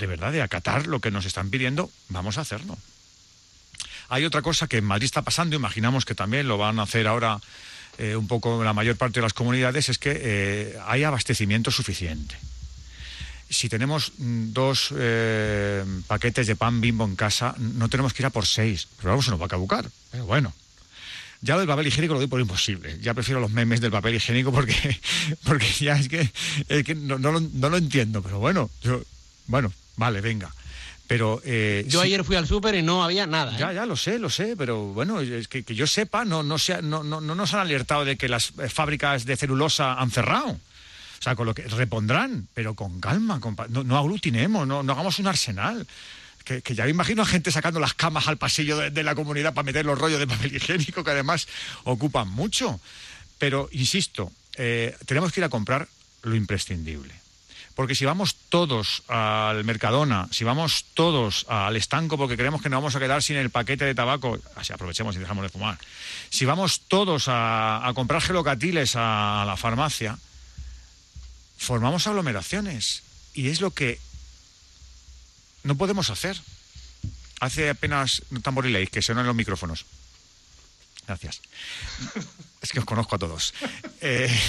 Speaker 13: verdad, de acatar lo que nos están pidiendo, vamos a hacerlo. Hay otra cosa que en Madrid está pasando, imaginamos que también lo van a hacer ahora eh, un poco la mayor parte de las comunidades, es que eh, hay abastecimiento suficiente. Si tenemos mm, dos eh, paquetes de pan bimbo en casa, no tenemos que ir a por seis, pero vamos, se nos va a caducar. Pero bueno. Ya lo del papel higiénico lo doy por imposible. Ya prefiero los memes del papel higiénico porque, porque ya es que, es que no, no lo, no lo entiendo. Pero bueno, yo, bueno, vale, venga. Pero eh,
Speaker 2: Yo
Speaker 13: sí-
Speaker 2: ayer fui al súper y no había nada. ¿eh?
Speaker 13: ya, ya, lo sé, lo sé, pero bueno, es que, que yo sepa, no, no, se ha- no, no, no nos han alertado de que las fábricas de celulosa han cerrado. Sea, con lo que repondrán, pero con calma, no, aglutinemos, no, hagamos un arsenal. Que, ya me imagino a gente sacando las camas al pasillo de, la comunidad para meter los rollos de papel higiénico, que además ocupan mucho. Pero, insisto, eh, tenemos que ir a comprar lo imprescindible. Porque si vamos todos al Mercadona, si vamos todos al estanco porque creemos que nos vamos a quedar sin el paquete de tabaco, así aprovechemos y dejamos de fumar. Si vamos todos a, comprar gelocatiles a la farmacia, formamos aglomeraciones. Y es lo que no podemos hacer. Hace apenas no tamboriléis, que suenan los micrófonos. Gracias. Es que os conozco a todos. Eh,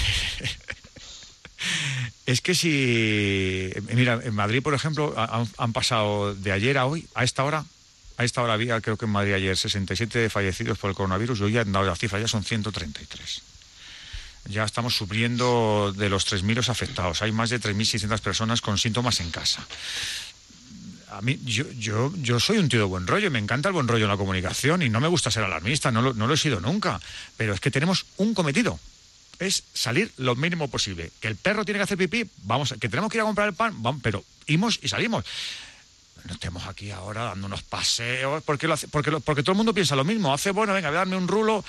Speaker 13: es que si. Mira, en Madrid, por ejemplo, ha- han, pasado de ayer a hoy, a esta hora. A esta hora había, creo que en Madrid ayer, 67 fallecidos por el coronavirus y hoy han dado la cifra, ya son 133. Ya estamos subiendo de los 3.000 los afectados. Hay más de 3.600 personas con síntomas en casa. A mí, yo, yo, yo soy un tío de buen rollo, me encanta el buen rollo en la comunicación y no me gusta ser alarmista, no lo, no lo he sido nunca. Pero es que tenemos un cometido, es salir lo mínimo posible. Que el perro tiene que hacer pipí, vamos, que tenemos que ir a comprar el pan, vamos, pero íbamos y salimos. No estemos aquí ahora dando unos paseos, porque, lo hace- porque, lo- porque todo el mundo piensa lo mismo. Hace, bueno, venga, voy a darme un rulo,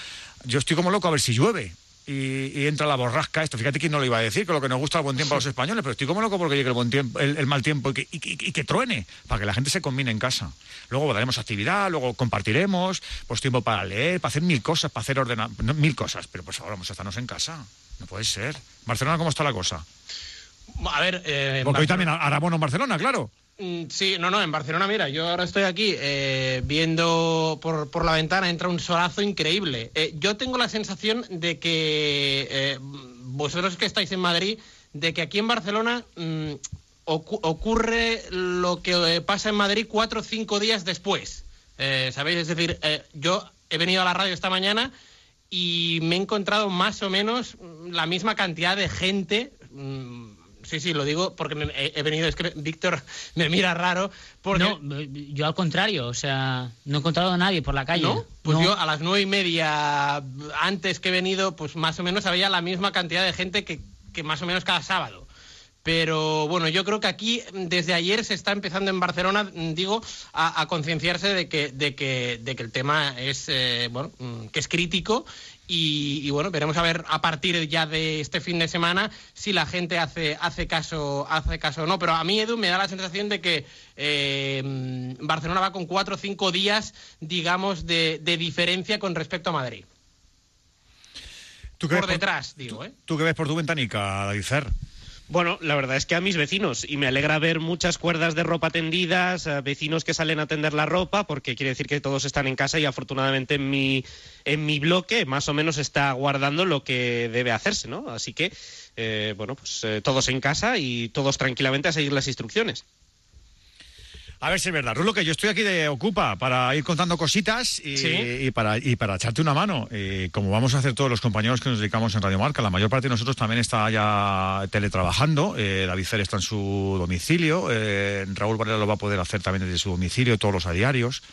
Speaker 13: yo estoy como loco a ver si llueve. Y, y entra la borrasca. Esto, fíjate quién no lo iba a decir, que lo que nos gusta el buen tiempo a los españoles, pero estoy como loco porque llegue el, buen tiempo, el, el mal tiempo y que, y que- y que truene, para que la gente se combine en casa. Luego daremos actividad, luego compartiremos, pues tiempo para leer, para hacer mil cosas, para hacer ordenar, no, mil cosas, pero pues ahora vamos a estarnos en casa. No puede ser. Barcelona, ¿cómo está la cosa?
Speaker 2: A ver, eh,
Speaker 13: Porque hoy también hará bueno en Barcelona, claro.
Speaker 2: Mm, Sí, no, no, en Barcelona, mira, yo ahora estoy aquí eh, viendo por, por la ventana, entra un solazo increíble. Eh, yo tengo la sensación de que eh, vosotros que estáis en Madrid, de que aquí en Barcelona mm, ocu- ocurre lo que pasa en Madrid cuatro o cinco días después. ¿Sabéis? Es decir, yo he venido a la radio esta mañana y me he encontrado más o menos mm, la misma cantidad de gente. Sí, sí, lo digo porque me- he, venido, es que Víctor me mira raro. Porque,
Speaker 3: No, yo al contrario, o sea, no he encontrado a nadie por la calle.
Speaker 2: ¿No? Pues
Speaker 3: No.
Speaker 2: yo a las nueve y media antes que he venido, pues más o menos había la misma cantidad de gente que, que más o menos cada sábado. Pero bueno, yo creo que aquí desde ayer se está empezando en Barcelona, digo, a, a concienciarse de que, de, que, de que el tema es, eh, bueno, mm, que es crítico y, y, bueno, veremos a ver a partir ya de este fin de semana si la gente hace, hace, caso, hace caso o no. Pero a mí, Edu, me da la sensación de que eh, Barcelona va con cuatro o cinco días, digamos, de, de diferencia con respecto a Madrid.
Speaker 13: ¿Tú qué
Speaker 2: Por
Speaker 13: ves
Speaker 2: detrás, digo, ¿eh?
Speaker 13: ¿Tú qué ves por tu ventanica, David Fer?
Speaker 1: Bueno, la verdad es que a mis vecinos, y me alegra ver muchas cuerdas de ropa tendidas, eh, vecinos que salen a tender la ropa, porque quiere decir que todos están en casa y afortunadamente en mi, en mi bloque más o menos está guardando lo que debe hacerse, ¿no? Así que, eh, bueno, pues eh, todos en casa y todos tranquilamente a seguir las instrucciones.
Speaker 13: A ver si es verdad. Rulo, que yo estoy aquí de Ocupa para ir contando cositas y, y para, y para echarte una mano. Y como vamos a hacer todos los compañeros que nos dedicamos en Radio Marca, la mayor parte de nosotros también está ya teletrabajando. Eh, David Fer está en su domicilio. eh, Raúl Varela lo va a poder hacer también desde su domicilio, todos los a diarios.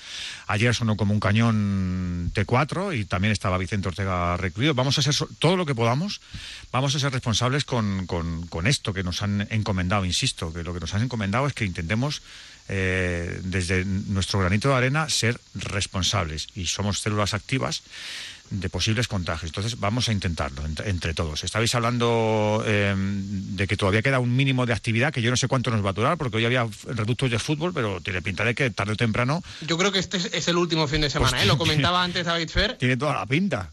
Speaker 13: Ayer sonó como un cañón T4 y también estaba Vicente Ortega recluido. Vamos a so- todo lo que podamos, vamos a ser responsables con, con- con esto que nos han encomendado, insisto, que lo que nos han encomendado es que intentemos eh, desde nuestro granito de arena ser responsables y somos células activas de posibles contagios. Entonces vamos a intentarlo entre, entre todos. Estabais hablando eh, de que todavía queda un mínimo de actividad que yo no sé cuánto nos va a durar porque hoy había reductos de fútbol, pero tiene pinta de que tarde o temprano
Speaker 2: Yo creo que este es, el último fin de semana,
Speaker 13: Pues
Speaker 2: ¿eh? Lo comentaba antes David Fer.
Speaker 13: tiene toda la pinta.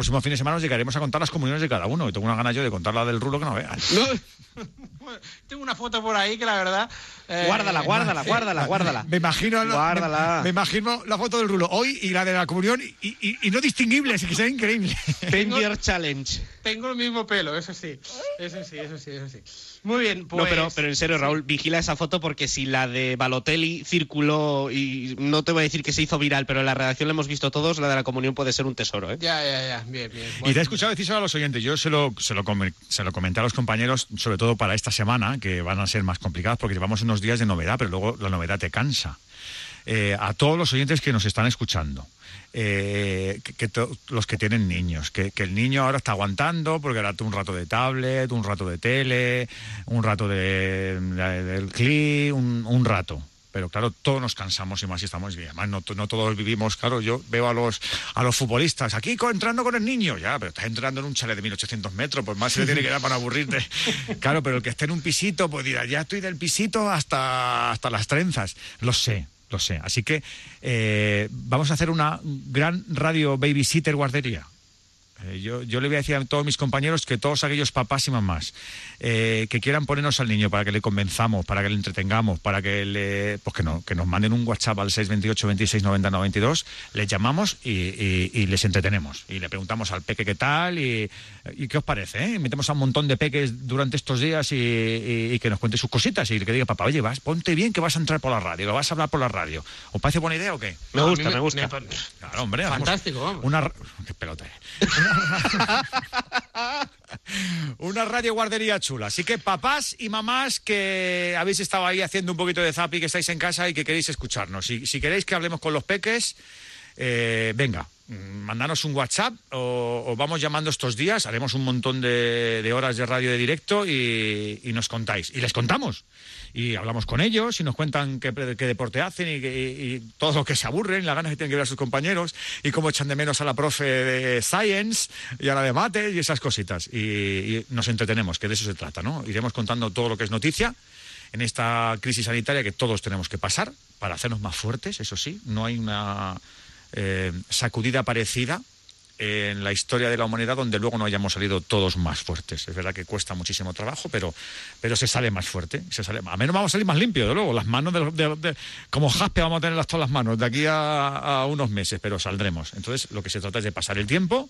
Speaker 13: Próximo fin de semana nos llegaremos a contar las comuniones de cada uno y tengo una gana yo de contar la del rulo que no veas.
Speaker 2: Tengo una foto por ahí que la verdad... eh,
Speaker 1: Guárdala, guárdala, guárdala, guárdala.
Speaker 13: Me imagino, la-
Speaker 1: Guárdala.
Speaker 13: Me, me imagino la foto del rulo hoy y la de la comunión y, y- y no distinguibles, que sea increíble.
Speaker 1: Finger Challenge.
Speaker 2: Tengo el mismo pelo, eso sí. Eso sí, eso sí, eso sí. Muy bien, pues...
Speaker 1: No, pero, pero en serio, Raúl, vigila esa foto porque si la de Balotelli circuló y no te voy a decir que se hizo viral, pero en la redacción la hemos visto todos, la de la comunión puede ser un tesoro, ¿eh?
Speaker 2: Ya, ya, ya, bien, bien.
Speaker 13: Y te he escuchado decir a los oyentes, yo se lo, se, lo se lo comenté a los compañeros, sobre todo para esta semana, que van a ser más complicadas porque llevamos unos días de novedad, pero luego la novedad te cansa. Eh, a todos los oyentes que nos están escuchando, eh, que, los que tienen niños, que, que el niño ahora está aguantando porque ahora un rato de tablet, un rato de tele, un rato de, de- del clip, un, un rato. Pero claro, todos nos cansamos y más si estamos bien. Además, no, no todos vivimos, claro, yo veo a los, a los futbolistas aquí entrando con el niño, ya, pero estás entrando en un chalet de 1800 metros, pues más se le tiene que dar para aburrirte. Claro, pero el que esté en un pisito, pues dirá, ya estoy del pisito hasta, hasta las trenzas. Lo sé, lo sé. Así que eh, vamos a hacer una gran radio babysitter guardería. Eh, yo, yo le voy a decir a todos mis compañeros que todos aquellos papás y mamás eh, que quieran ponernos al niño para que le convenzamos, para que le entretengamos, para que le, pues que, no, que nos manden un WhatsApp al 628 26 90 92, les llamamos y, y- y les entretenemos. Y le preguntamos al peque qué tal y, y qué os parece. Eh? Metemos a un montón de peques durante estos días y, y- y que nos cuente sus cositas y que diga, papá, oye, vas, ponte bien que vas a entrar por la radio, que vas a hablar por la radio. ¿Os parece buena idea o qué?
Speaker 1: Me gusta, me gusta.
Speaker 13: Claro, hombre.
Speaker 2: Fantástico, vamos.
Speaker 13: Una, ra- qué pelota, eh. Una radio guardería chula. Así que papás y mamás que habéis estado ahí haciendo un poquito de zapi, que estáis en casa y que queréis escucharnos. Si, si queréis que hablemos con los peques, eh, venga, mm, mandanos un WhatsApp o, vamos llamando estos días, haremos un montón de, horas de radio de directo y nos contáis. Y les contamos. Y hablamos con ellos y nos cuentan qué, qué deporte hacen y, y- todo lo que se aburren, las ganas que tienen que ver a sus compañeros y cómo echan de menos a la profe de Science y a la de Mate y esas cositas. Y, y nos entretenemos, que de eso se trata, ¿no? Iremos contando todo lo que es noticia en esta crisis sanitaria que todos tenemos que pasar para hacernos más fuertes, eso sí. No hay una eh, sacudida parecida en la historia de la humanidad donde luego no hayamos salido todos más fuertes. Es verdad que cuesta muchísimo trabajo, pero, pero se sale más fuerte. Se sale, a menos vamos a salir más limpios, de luego. Las manos, de, de- de- como jaspe, vamos a tenerlas todas las manos de aquí a, a unos meses, pero saldremos. Entonces, lo que se trata es de pasar el tiempo,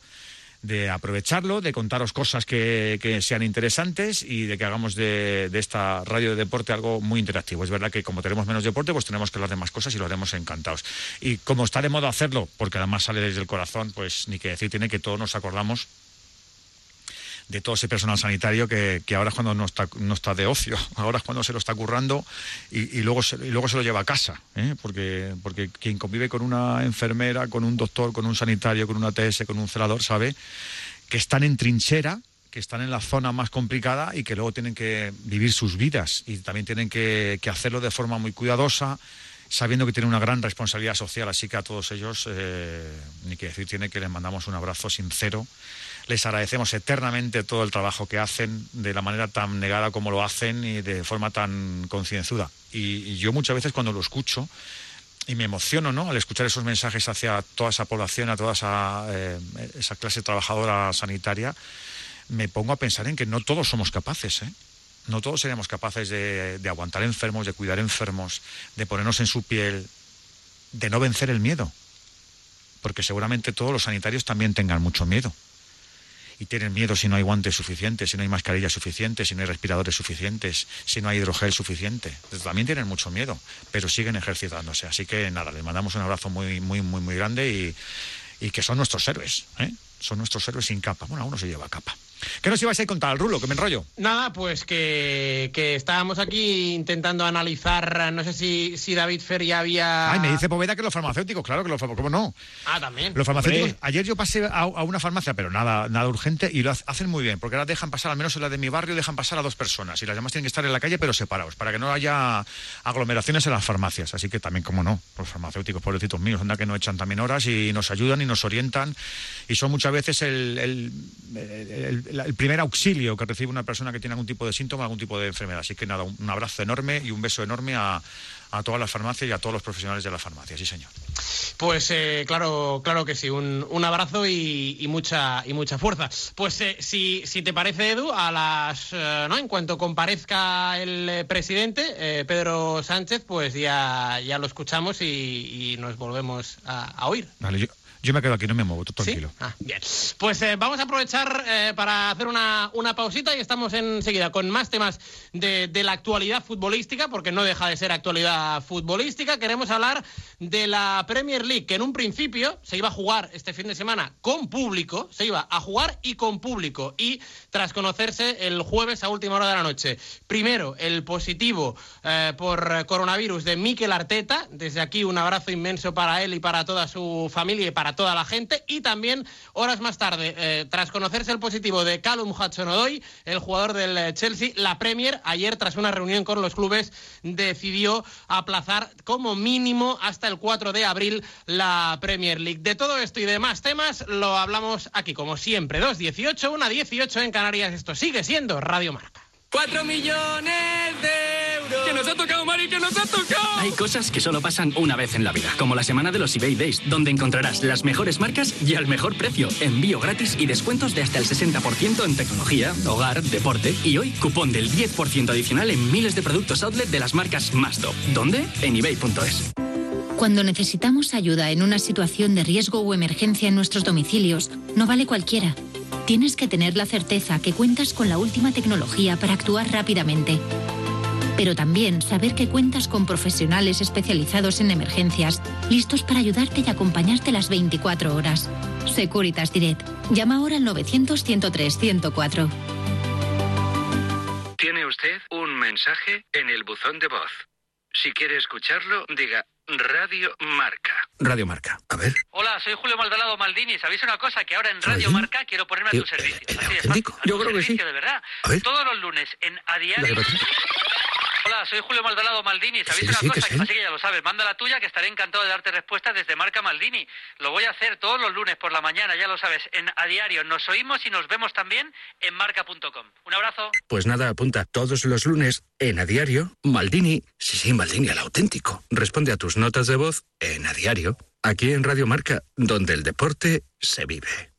Speaker 13: de aprovecharlo, de contaros cosas que, que sean interesantes y de que hagamos de, de esta radio de deporte algo muy interactivo. Es verdad que como tenemos menos deporte, pues tenemos que hablar de más cosas y lo haremos encantados. Y como está de moda hacerlo, porque además sale desde el corazón, pues ni que decir tiene que todos nos acordamos de todo ese personal sanitario que, que ahora es cuando no está, no está de ocio, ahora es cuando se lo está currando y, y luego, se, y luego se lo lleva a casa, ¿eh? porque, porque quien convive con una enfermera, con un doctor, con un sanitario, con un ATS, con un celador, sabe que están en trinchera, que están en la zona más complicada y que luego tienen que vivir sus vidas y también tienen que, hacerlo de forma muy cuidadosa, sabiendo que tienen una gran responsabilidad social. Así que a todos ellos, eh, ni que decir, tiene que les mandamos un abrazo sincero. Les agradecemos eternamente todo el trabajo que hacen, de la manera tan negada como lo hacen y de forma tan concienzuda. Y, yo muchas veces cuando lo escucho, y me emociono ¿no? al escuchar esos mensajes hacia toda esa población, a toda esa, eh, clase trabajadora sanitaria, me pongo a pensar en que no todos somos capaces, ¿eh? No todos seremos capaces de aguantar enfermos, de cuidar enfermos, de ponernos en su piel, de no vencer el miedo. Porque seguramente todos los sanitarios también tengan mucho miedo. Y tienen miedo si no hay guantes suficientes, si no hay mascarillas suficientes, si no hay respiradores suficientes, si no hay hidrogel suficiente. También tienen mucho miedo, pero siguen ejercitándose. Así que nada, les mandamos un abrazo muy, muy, muy, muy grande y, y que son nuestros héroes. ¿eh? Son nuestros héroes sin capa. Bueno, uno se lleva capa. ¿Qué nos ibais a contar, Rulo? Que me enrollo.
Speaker 2: Nada, pues que, que estábamos aquí intentando analizar, no sé si, si David Fer ya había...
Speaker 13: Ay, me dice Poveda que los farmacéuticos, claro que los farmacéuticos, ¿cómo no?
Speaker 2: Ah, también.
Speaker 13: Los farmacéuticos,
Speaker 2: Hombre.
Speaker 13: ayer yo pasé a, a una farmacia, pero nada, nada urgente, y lo ha- hacen muy bien, porque ahora dejan pasar, al menos en la de mi barrio, dejan pasar a dos personas, y las demás tienen que estar en la calle, pero separados, para que no haya aglomeraciones en las farmacias. Así que también, como no, los farmacéuticos, pobrecitos míos, anda que no echan también horas y nos ayudan y nos orientan, y son muchas veces el, el- el- el- el primer auxilio que recibe una persona que tiene algún tipo de síntoma, algún tipo de enfermedad. Así que nada, un, un abrazo enorme y un beso enorme a, a todas las farmacias y a todos los profesionales de la farmacia, sí señor.
Speaker 2: Pues eh, claro, claro que sí, un, un abrazo y, y mucha y mucha fuerza. Pues eh, si, si te parece, Edu, a las eh, no, en cuanto comparezca el eh, presidente, eh, Pedro Sánchez, pues ya, ya lo escuchamos y, y nos volvemos a, a oír.
Speaker 13: Vale, yo, yo me quedo aquí, no me muevo, tú tranquilo.
Speaker 2: Ah, bien. Pues eh, vamos a aprovechar eh, para hacer una, una pausita y estamos enseguida con más temas de, de la actualidad futbolística, porque no deja de ser actualidad futbolística. Queremos hablar de la Premier League, que en un principio se iba a jugar este fin de semana con público, se iba a jugar y con público. Y tras conocerse el jueves a última hora de la noche, primero el positivo eh, por coronavirus de Mikel Arteta, desde aquí un abrazo inmenso para él y para toda su familia y para toda la gente. Y también, horas más tarde, eh, tras conocerse el positivo de Callum Hudson-Odoi, el jugador del eh, Chelsea, la Premier, ayer, tras una reunión con los clubes, decidió aplazar como mínimo hasta el 4 de abril la Premier League. De todo esto y demás temas lo hablamos aquí, como siempre. 2.18, una 18 en Canarias. Esto sigue siendo Radio Marca.
Speaker 15: ¡Cuatro millones de euros! ¡Que nos ha tocado, Mari, que nos ha tocado!
Speaker 16: Hay cosas que solo pasan una vez en la vida, como la semana de los eBay Days, donde encontrarás las mejores marcas y al mejor precio, envío gratis y descuentos de hasta el 60% en tecnología, hogar, deporte y hoy cupón del 10% adicional en miles de productos outlet de las marcas más top. ¿Dónde? En ebay.es.
Speaker 17: Cuando necesitamos ayuda en una situación de riesgo o emergencia en nuestros domicilios, no vale cualquiera. Tienes que tener la certeza que cuentas con la última tecnología para actuar rápidamente. Pero también saber que cuentas con profesionales especializados en emergencias, listos para ayudarte y acompañarte las 24 horas. Securitas Direct. Llama ahora al 900-103-104.
Speaker 7: Tiene usted un mensaje en el buzón de voz. Si quiere escucharlo, diga Radio Marca.
Speaker 18: Radio Marca. A ver.
Speaker 19: Hola, soy Julio Maldonado Maldini. ¿Sabéis una cosa? Que ahora en Radio Marca quiero ponerme a tu servicio. Así de fácil, a
Speaker 18: Yo
Speaker 19: tu
Speaker 18: creo que sí.
Speaker 19: servicio, de verdad.
Speaker 18: A ver.
Speaker 19: Todos los lunes en A Diario. Hola, soy Julio Maldonado Maldini. ¿Sabéis
Speaker 18: Sí,
Speaker 19: una
Speaker 18: sí, que
Speaker 19: cosa?
Speaker 18: sí.
Speaker 19: Así que ya lo sabes. Manda la tuya que estaré encantado de darte respuesta desde Marca Maldini. Lo voy a hacer todos los lunes por la mañana, ya lo sabes, en A Diario. Nos oímos y nos vemos también en marca.com. Un abrazo.
Speaker 18: Pues nada, apunta todos los lunes en A Diario, Maldini, sí, sí, Maldini, al auténtico. Responde a tus notas de voz en A Diario, aquí en Radio Marca, donde el deporte se vive.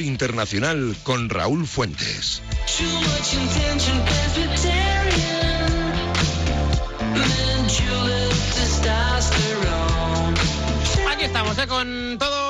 Speaker 14: Internacional con Raúl Fuentes.
Speaker 2: Aquí estamos, ¿eh? con todo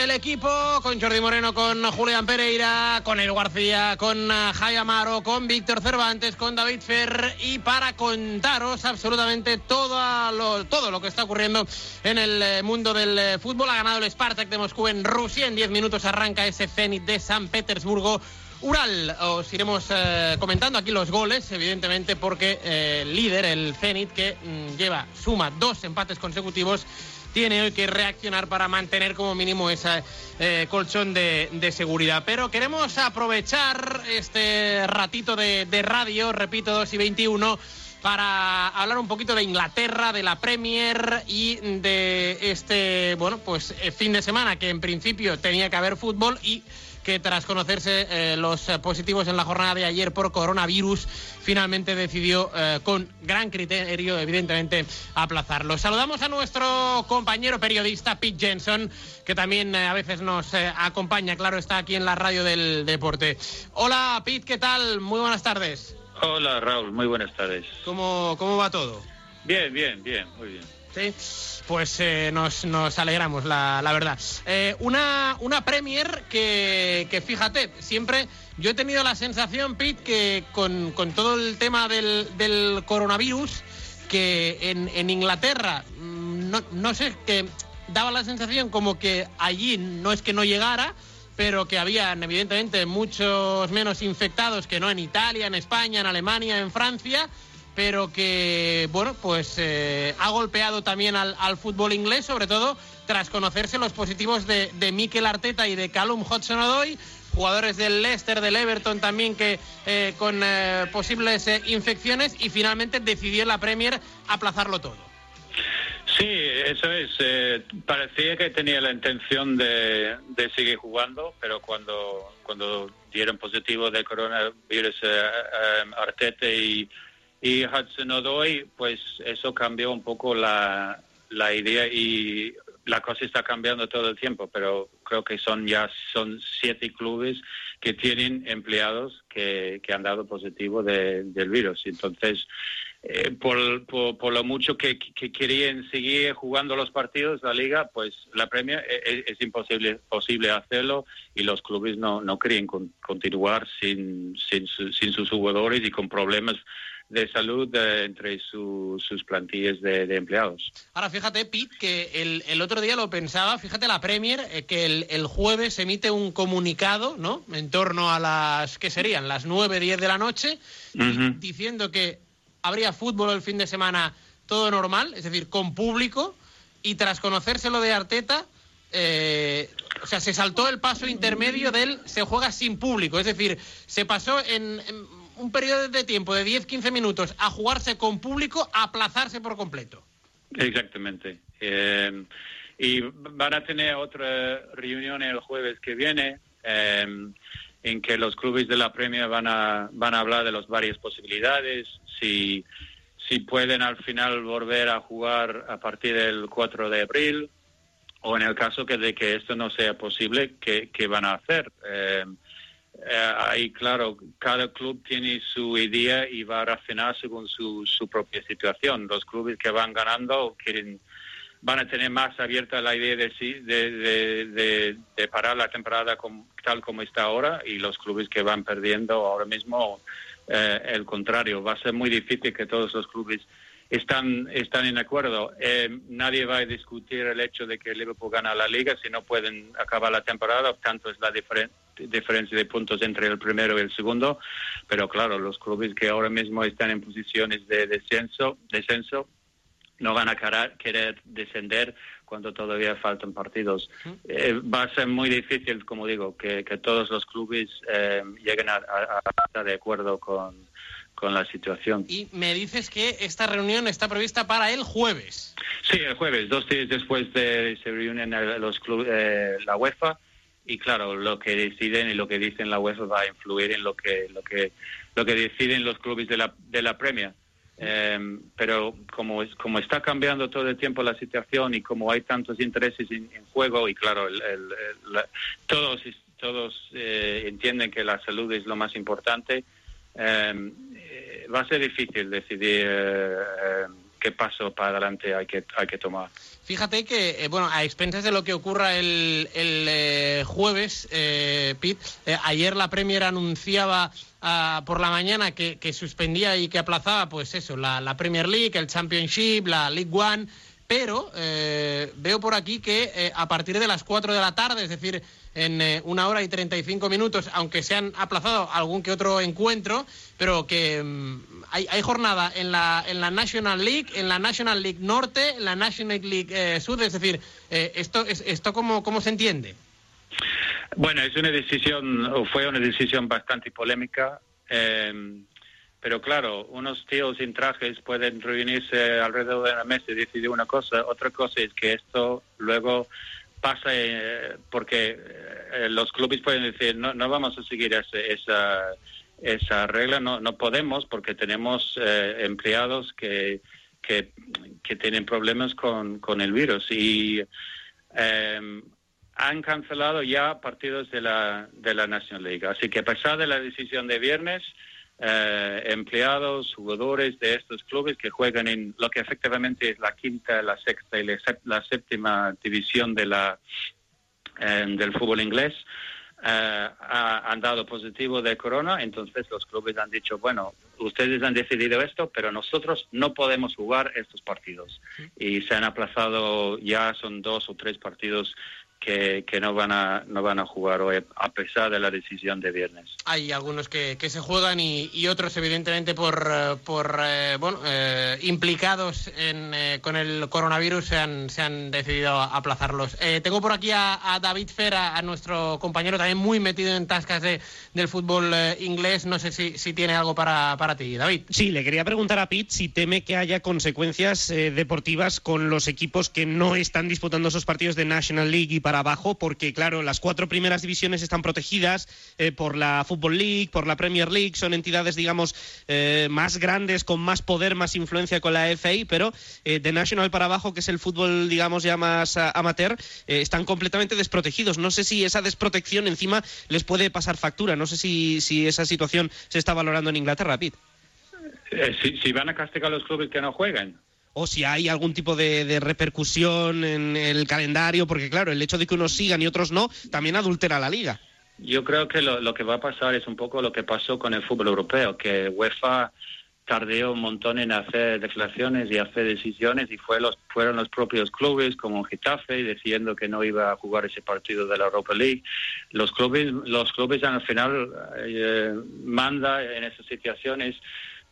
Speaker 2: el equipo, con Jordi Moreno, con Julián Pereira, con El García, con eh, Jai Amaro, con Víctor Cervantes, con David Fer y para contaros absolutamente todo lo, todo lo que está ocurriendo en el eh, mundo del eh, fútbol. Ha ganado el Spartak de Moscú en Rusia, en 10 minutos arranca ese Zenit de San Petersburgo. Ural, os iremos eh, comentando aquí los goles, evidentemente, porque eh, el líder, el Zenit, que mm, lleva, suma dos empates consecutivos, tiene hoy que reaccionar para mantener como mínimo ese eh, colchón de, seguridad. Pero queremos aprovechar este ratito de, de radio, repito, 2 y 21, para hablar un poquito de Inglaterra, de la Premier y de este, bueno, pues eh, fin de semana que en principio tenía que haber fútbol y que tras conocerse eh, los eh, positivos en la jornada de ayer por coronavirus, finalmente decidió eh, con gran criterio, evidentemente, aplazarlo. Saludamos a nuestro compañero periodista Pete Jensen, que también eh, a veces nos acompaña, claro, está aquí en la radio del deporte. Hola Pete, ¿qué tal? Muy buenas tardes.
Speaker 20: Hola Raúl, muy buenas tardes.
Speaker 2: ¿Cómo, cómo va todo?
Speaker 20: Bien, bien, bien, muy bien.
Speaker 2: Sí, pues eh, nos, nos alegramos, la, la verdad. Eh, una, una Premier que, que, fíjate, siempre yo he tenido la sensación, Pete, que con, con todo el tema del, del coronavirus, que en, en Inglaterra, mm, no, no sé, que daba la sensación como que allí no es que no llegara, pero que habían evidentemente muchos menos infectados que no en Italia, en España, en Alemania, en Francia pero que, bueno, pues eh, ha golpeado también al, al, fútbol inglés, sobre todo tras conocerse los positivos de, de Mikel Arteta y de Callum Hudson-Odoi, jugadores del Leicester, del Everton también que eh, con eh, posibles infecciones y finalmente decidió la Premier aplazarlo todo.
Speaker 20: Sí, eso es. Eh, parecía que tenía la intención de, de, seguir jugando, pero cuando, cuando dieron positivo de coronavirus Arteta y y Hudson Odoi, pues eso cambió un poco la, la idea y la cosa está cambiando todo el tiempo, pero creo que son ya son siete clubes que tienen empleados que, que han dado positivo de, del virus. Entonces, eh, por, por, por, lo mucho que, que, querían seguir jugando los partidos, la liga, pues la Premier es, es imposible posible hacerlo y los clubes no, no querían con, continuar sin, sin, su, sin sus jugadores y con problemas de salud eh, entre su, sus plantillas de, de, empleados.
Speaker 2: Ahora, fíjate, Pete, que el, el, otro día lo pensaba, fíjate la Premier, eh, que el, el, jueves emite un comunicado, ¿no? En torno a las, ¿qué serían? Las 9, 10 de la noche, uh -huh. diciendo que habría fútbol el fin de semana todo normal, es decir, con público, y tras conocerse lo de Arteta, eh, o sea, se saltó el paso intermedio del se juega sin público, es decir, se pasó en, en un periodo de tiempo de 10-15 minutos a jugarse con público, aplazarse por completo.
Speaker 20: Exactamente. Eh, y van a tener otra reunión el jueves que viene eh, en que los clubes de la Premier van a, van a hablar de las varias posibilidades, si, si pueden al final volver a jugar a partir del 4 de abril o en el caso que de que esto no sea posible, ¿qué, qué van a hacer? Eh, eh, ahí, claro, cada club tiene su idea y va a reaccionar según su, su propia situación. Los clubes que van ganando quieren van a tener más abierta la idea de, de, de, de- parar la temporada tal como está ahora y los clubes que van perdiendo ahora mismo eh, el contrario. Va a ser muy difícil que todos los clubes están, en acuerdo. Eh, nadie va a discutir el hecho de que Liverpool gana la liga si no pueden acabar la temporada, tanto es la diferen- diferencia de puntos entre el primero y el segundo. Pero claro, los clubes que ahora mismo están en posiciones de descenso, descenso no van a querer, querer descender cuando todavía faltan partidos. Eh, va a ser muy difícil, como digo, que, que todos los clubes eh, lleguen a, a- a estar de acuerdo con, con la situación.
Speaker 2: Y me dices que esta reunión está prevista para el jueves.
Speaker 20: Sí, el jueves, dos días después de se reúnen los club- eh, la UEFA y claro, lo que deciden y lo que dicen la UEFA va a influir en lo que lo que lo que deciden los clubes de la de la Premier. Eh, pero como es- como está cambiando todo el tiempo la situación y como hay tantos intereses en, juego y claro, el- el- el- la- todos todos eh, entienden que la salud es lo más importante. eh, eh, va a ser difícil decidir eh, eh, qué paso para adelante hay que hay que tomar.
Speaker 2: Fíjate que, eh, bueno, a expensas de lo que ocurra el, el, eh, jueves, eh, Pete, eh, ayer la Premier anunciaba ah, por la mañana que, que suspendía y que aplazaba, pues eso, la, la Premier League, el Championship, la League One, pero eh, veo por aquí que eh, a partir de las 4 de la tarde, es decir, en eh, una hora y 35 minutos, aunque se han aplazado algún que otro encuentro, pero que mm, hay, hay jornada en la, National League, en la National League Norte, en la National League eh, Sur, es decir, esto, es, esto cómo, ¿cómo se entiende?
Speaker 20: Bueno, es una decisión, o fue una decisión bastante polémica, pero claro, unos tíos sin trajes pueden reunirse alrededor de una mesa y decidir una cosa. Otra cosa es que esto luego pasa eh, porque eh, los clubes pueden decir, no, no vamos a seguir ese- esa, esa regla, no, no podemos porque tenemos eh, empleados que, que, tienen problemas con, con el virus. Y eh, han cancelado ya partidos de la, de la National League. Así que a pesar de la decisión de viernes, eh, empleados, jugadores de estos clubes que juegan en lo que efectivamente es la quinta, la sexta y la sép- la séptima división de la, eh, del fútbol inglés, eh, ha- han dado positivo de corona, entonces los clubes han dicho, bueno, ustedes han decidido esto, pero nosotros no podemos jugar estos partidos. Y se han aplazado, ya son dos o tres partidos que, que no van a no van a jugar hoy, a pesar de la decisión de viernes.
Speaker 2: Hay algunos que, que se juegan y, y otros, evidentemente, por, eh, por eh, bueno, eh, implicados en, eh, con el coronavirus, se han, se han decidido aplazarlos. Eh, tengo por aquí a, a David Fera, a nuestro compañero también muy metido en tascas de, del fútbol eh, inglés. No sé si, si tiene algo para, para ti, David.
Speaker 1: Sí, le quería preguntar a Pete si teme que haya consecuencias eh, deportivas con los equipos que no están disputando esos partidos de National League y para abajo, porque claro, las cuatro primeras divisiones están protegidas eh, por la Football League, por la Premier League, son entidades, digamos, eh, más grandes, con más poder, más influencia con la FA, pero eh, de National para abajo, que es el fútbol, digamos, ya más ah, amateur, están completamente desprotegidos. No sé si esa desprotección encima les puede pasar factura, no sé si, si esa situación se está valorando en Inglaterra, Pete.
Speaker 20: Si, si van a castigar a los clubes que no juegan.
Speaker 1: O si hay algún tipo de, repercusión en el calendario, porque claro, el hecho de que unos sigan y otros no, también adultera la liga.
Speaker 20: Yo creo que lo, que va a pasar es un poco lo que pasó con el fútbol europeo, que UEFA tardó un montón en hacer declaraciones y hacer decisiones y fue los, fueron los propios clubes como Getafe diciendo que no iba a jugar ese partido de la Europa League. Los clubes, los clubes al final eh, manda en esas situaciones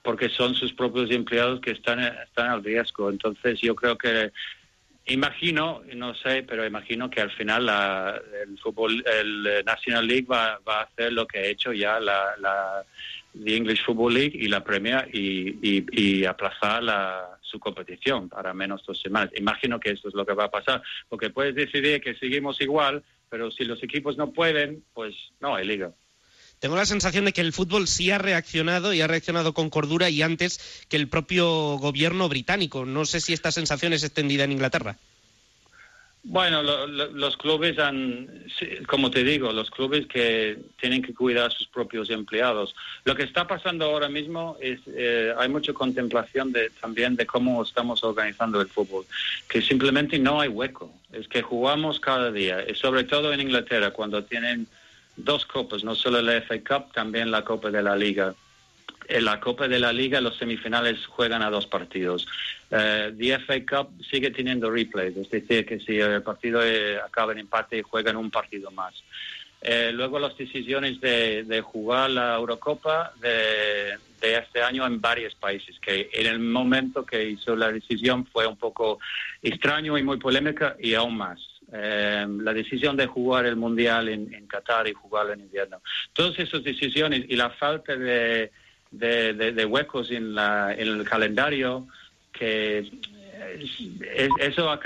Speaker 20: porque son sus propios empleados que están, están al riesgo. Entonces yo creo que imagino, no sé, pero imagino que al final la, el fútbol, el National League va, va a hacer lo que ha hecho ya la, English Football League y la Premier y, y, y aplazar la, su competición para menos dos semanas. Imagino que esto es lo que va a pasar, porque puedes decidir que seguimos igual, pero si los equipos no pueden, pues no hay liga.
Speaker 1: Tengo la sensación de que el fútbol sí ha reaccionado y ha reaccionado con cordura y antes que el propio gobierno británico. No sé si esta sensación es extendida en Inglaterra.
Speaker 20: Bueno, lo- lo- los clubes han, como te digo, los clubes que tienen que cuidar a sus propios empleados. Lo que está pasando ahora mismo es, eh, hay mucha contemplación de, también de cómo estamos organizando el fútbol, que simplemente no hay hueco. Es que jugamos cada día, sobre todo en Inglaterra, cuando tienen dos copas, no solo la FA Cup, también la Copa de la Liga. En la Copa de la Liga los semifinales juegan a dos partidos. Eh, the FA Cup sigue teniendo replays, es decir, que si el partido eh, acaba en empate juegan un partido más. Eh, luego las decisiones de, jugar la Eurocopa de, de este año en varios países, que en el momento que hizo la decisión fue un poco extraño y muy polémica y aún más. Eh, la decisión de jugar el Mundial en, en Qatar y jugarlo en invierno. Todas esas decisiones y la falta de, de, de- de huecos en, la, en el calendario que eh, es- eso ha,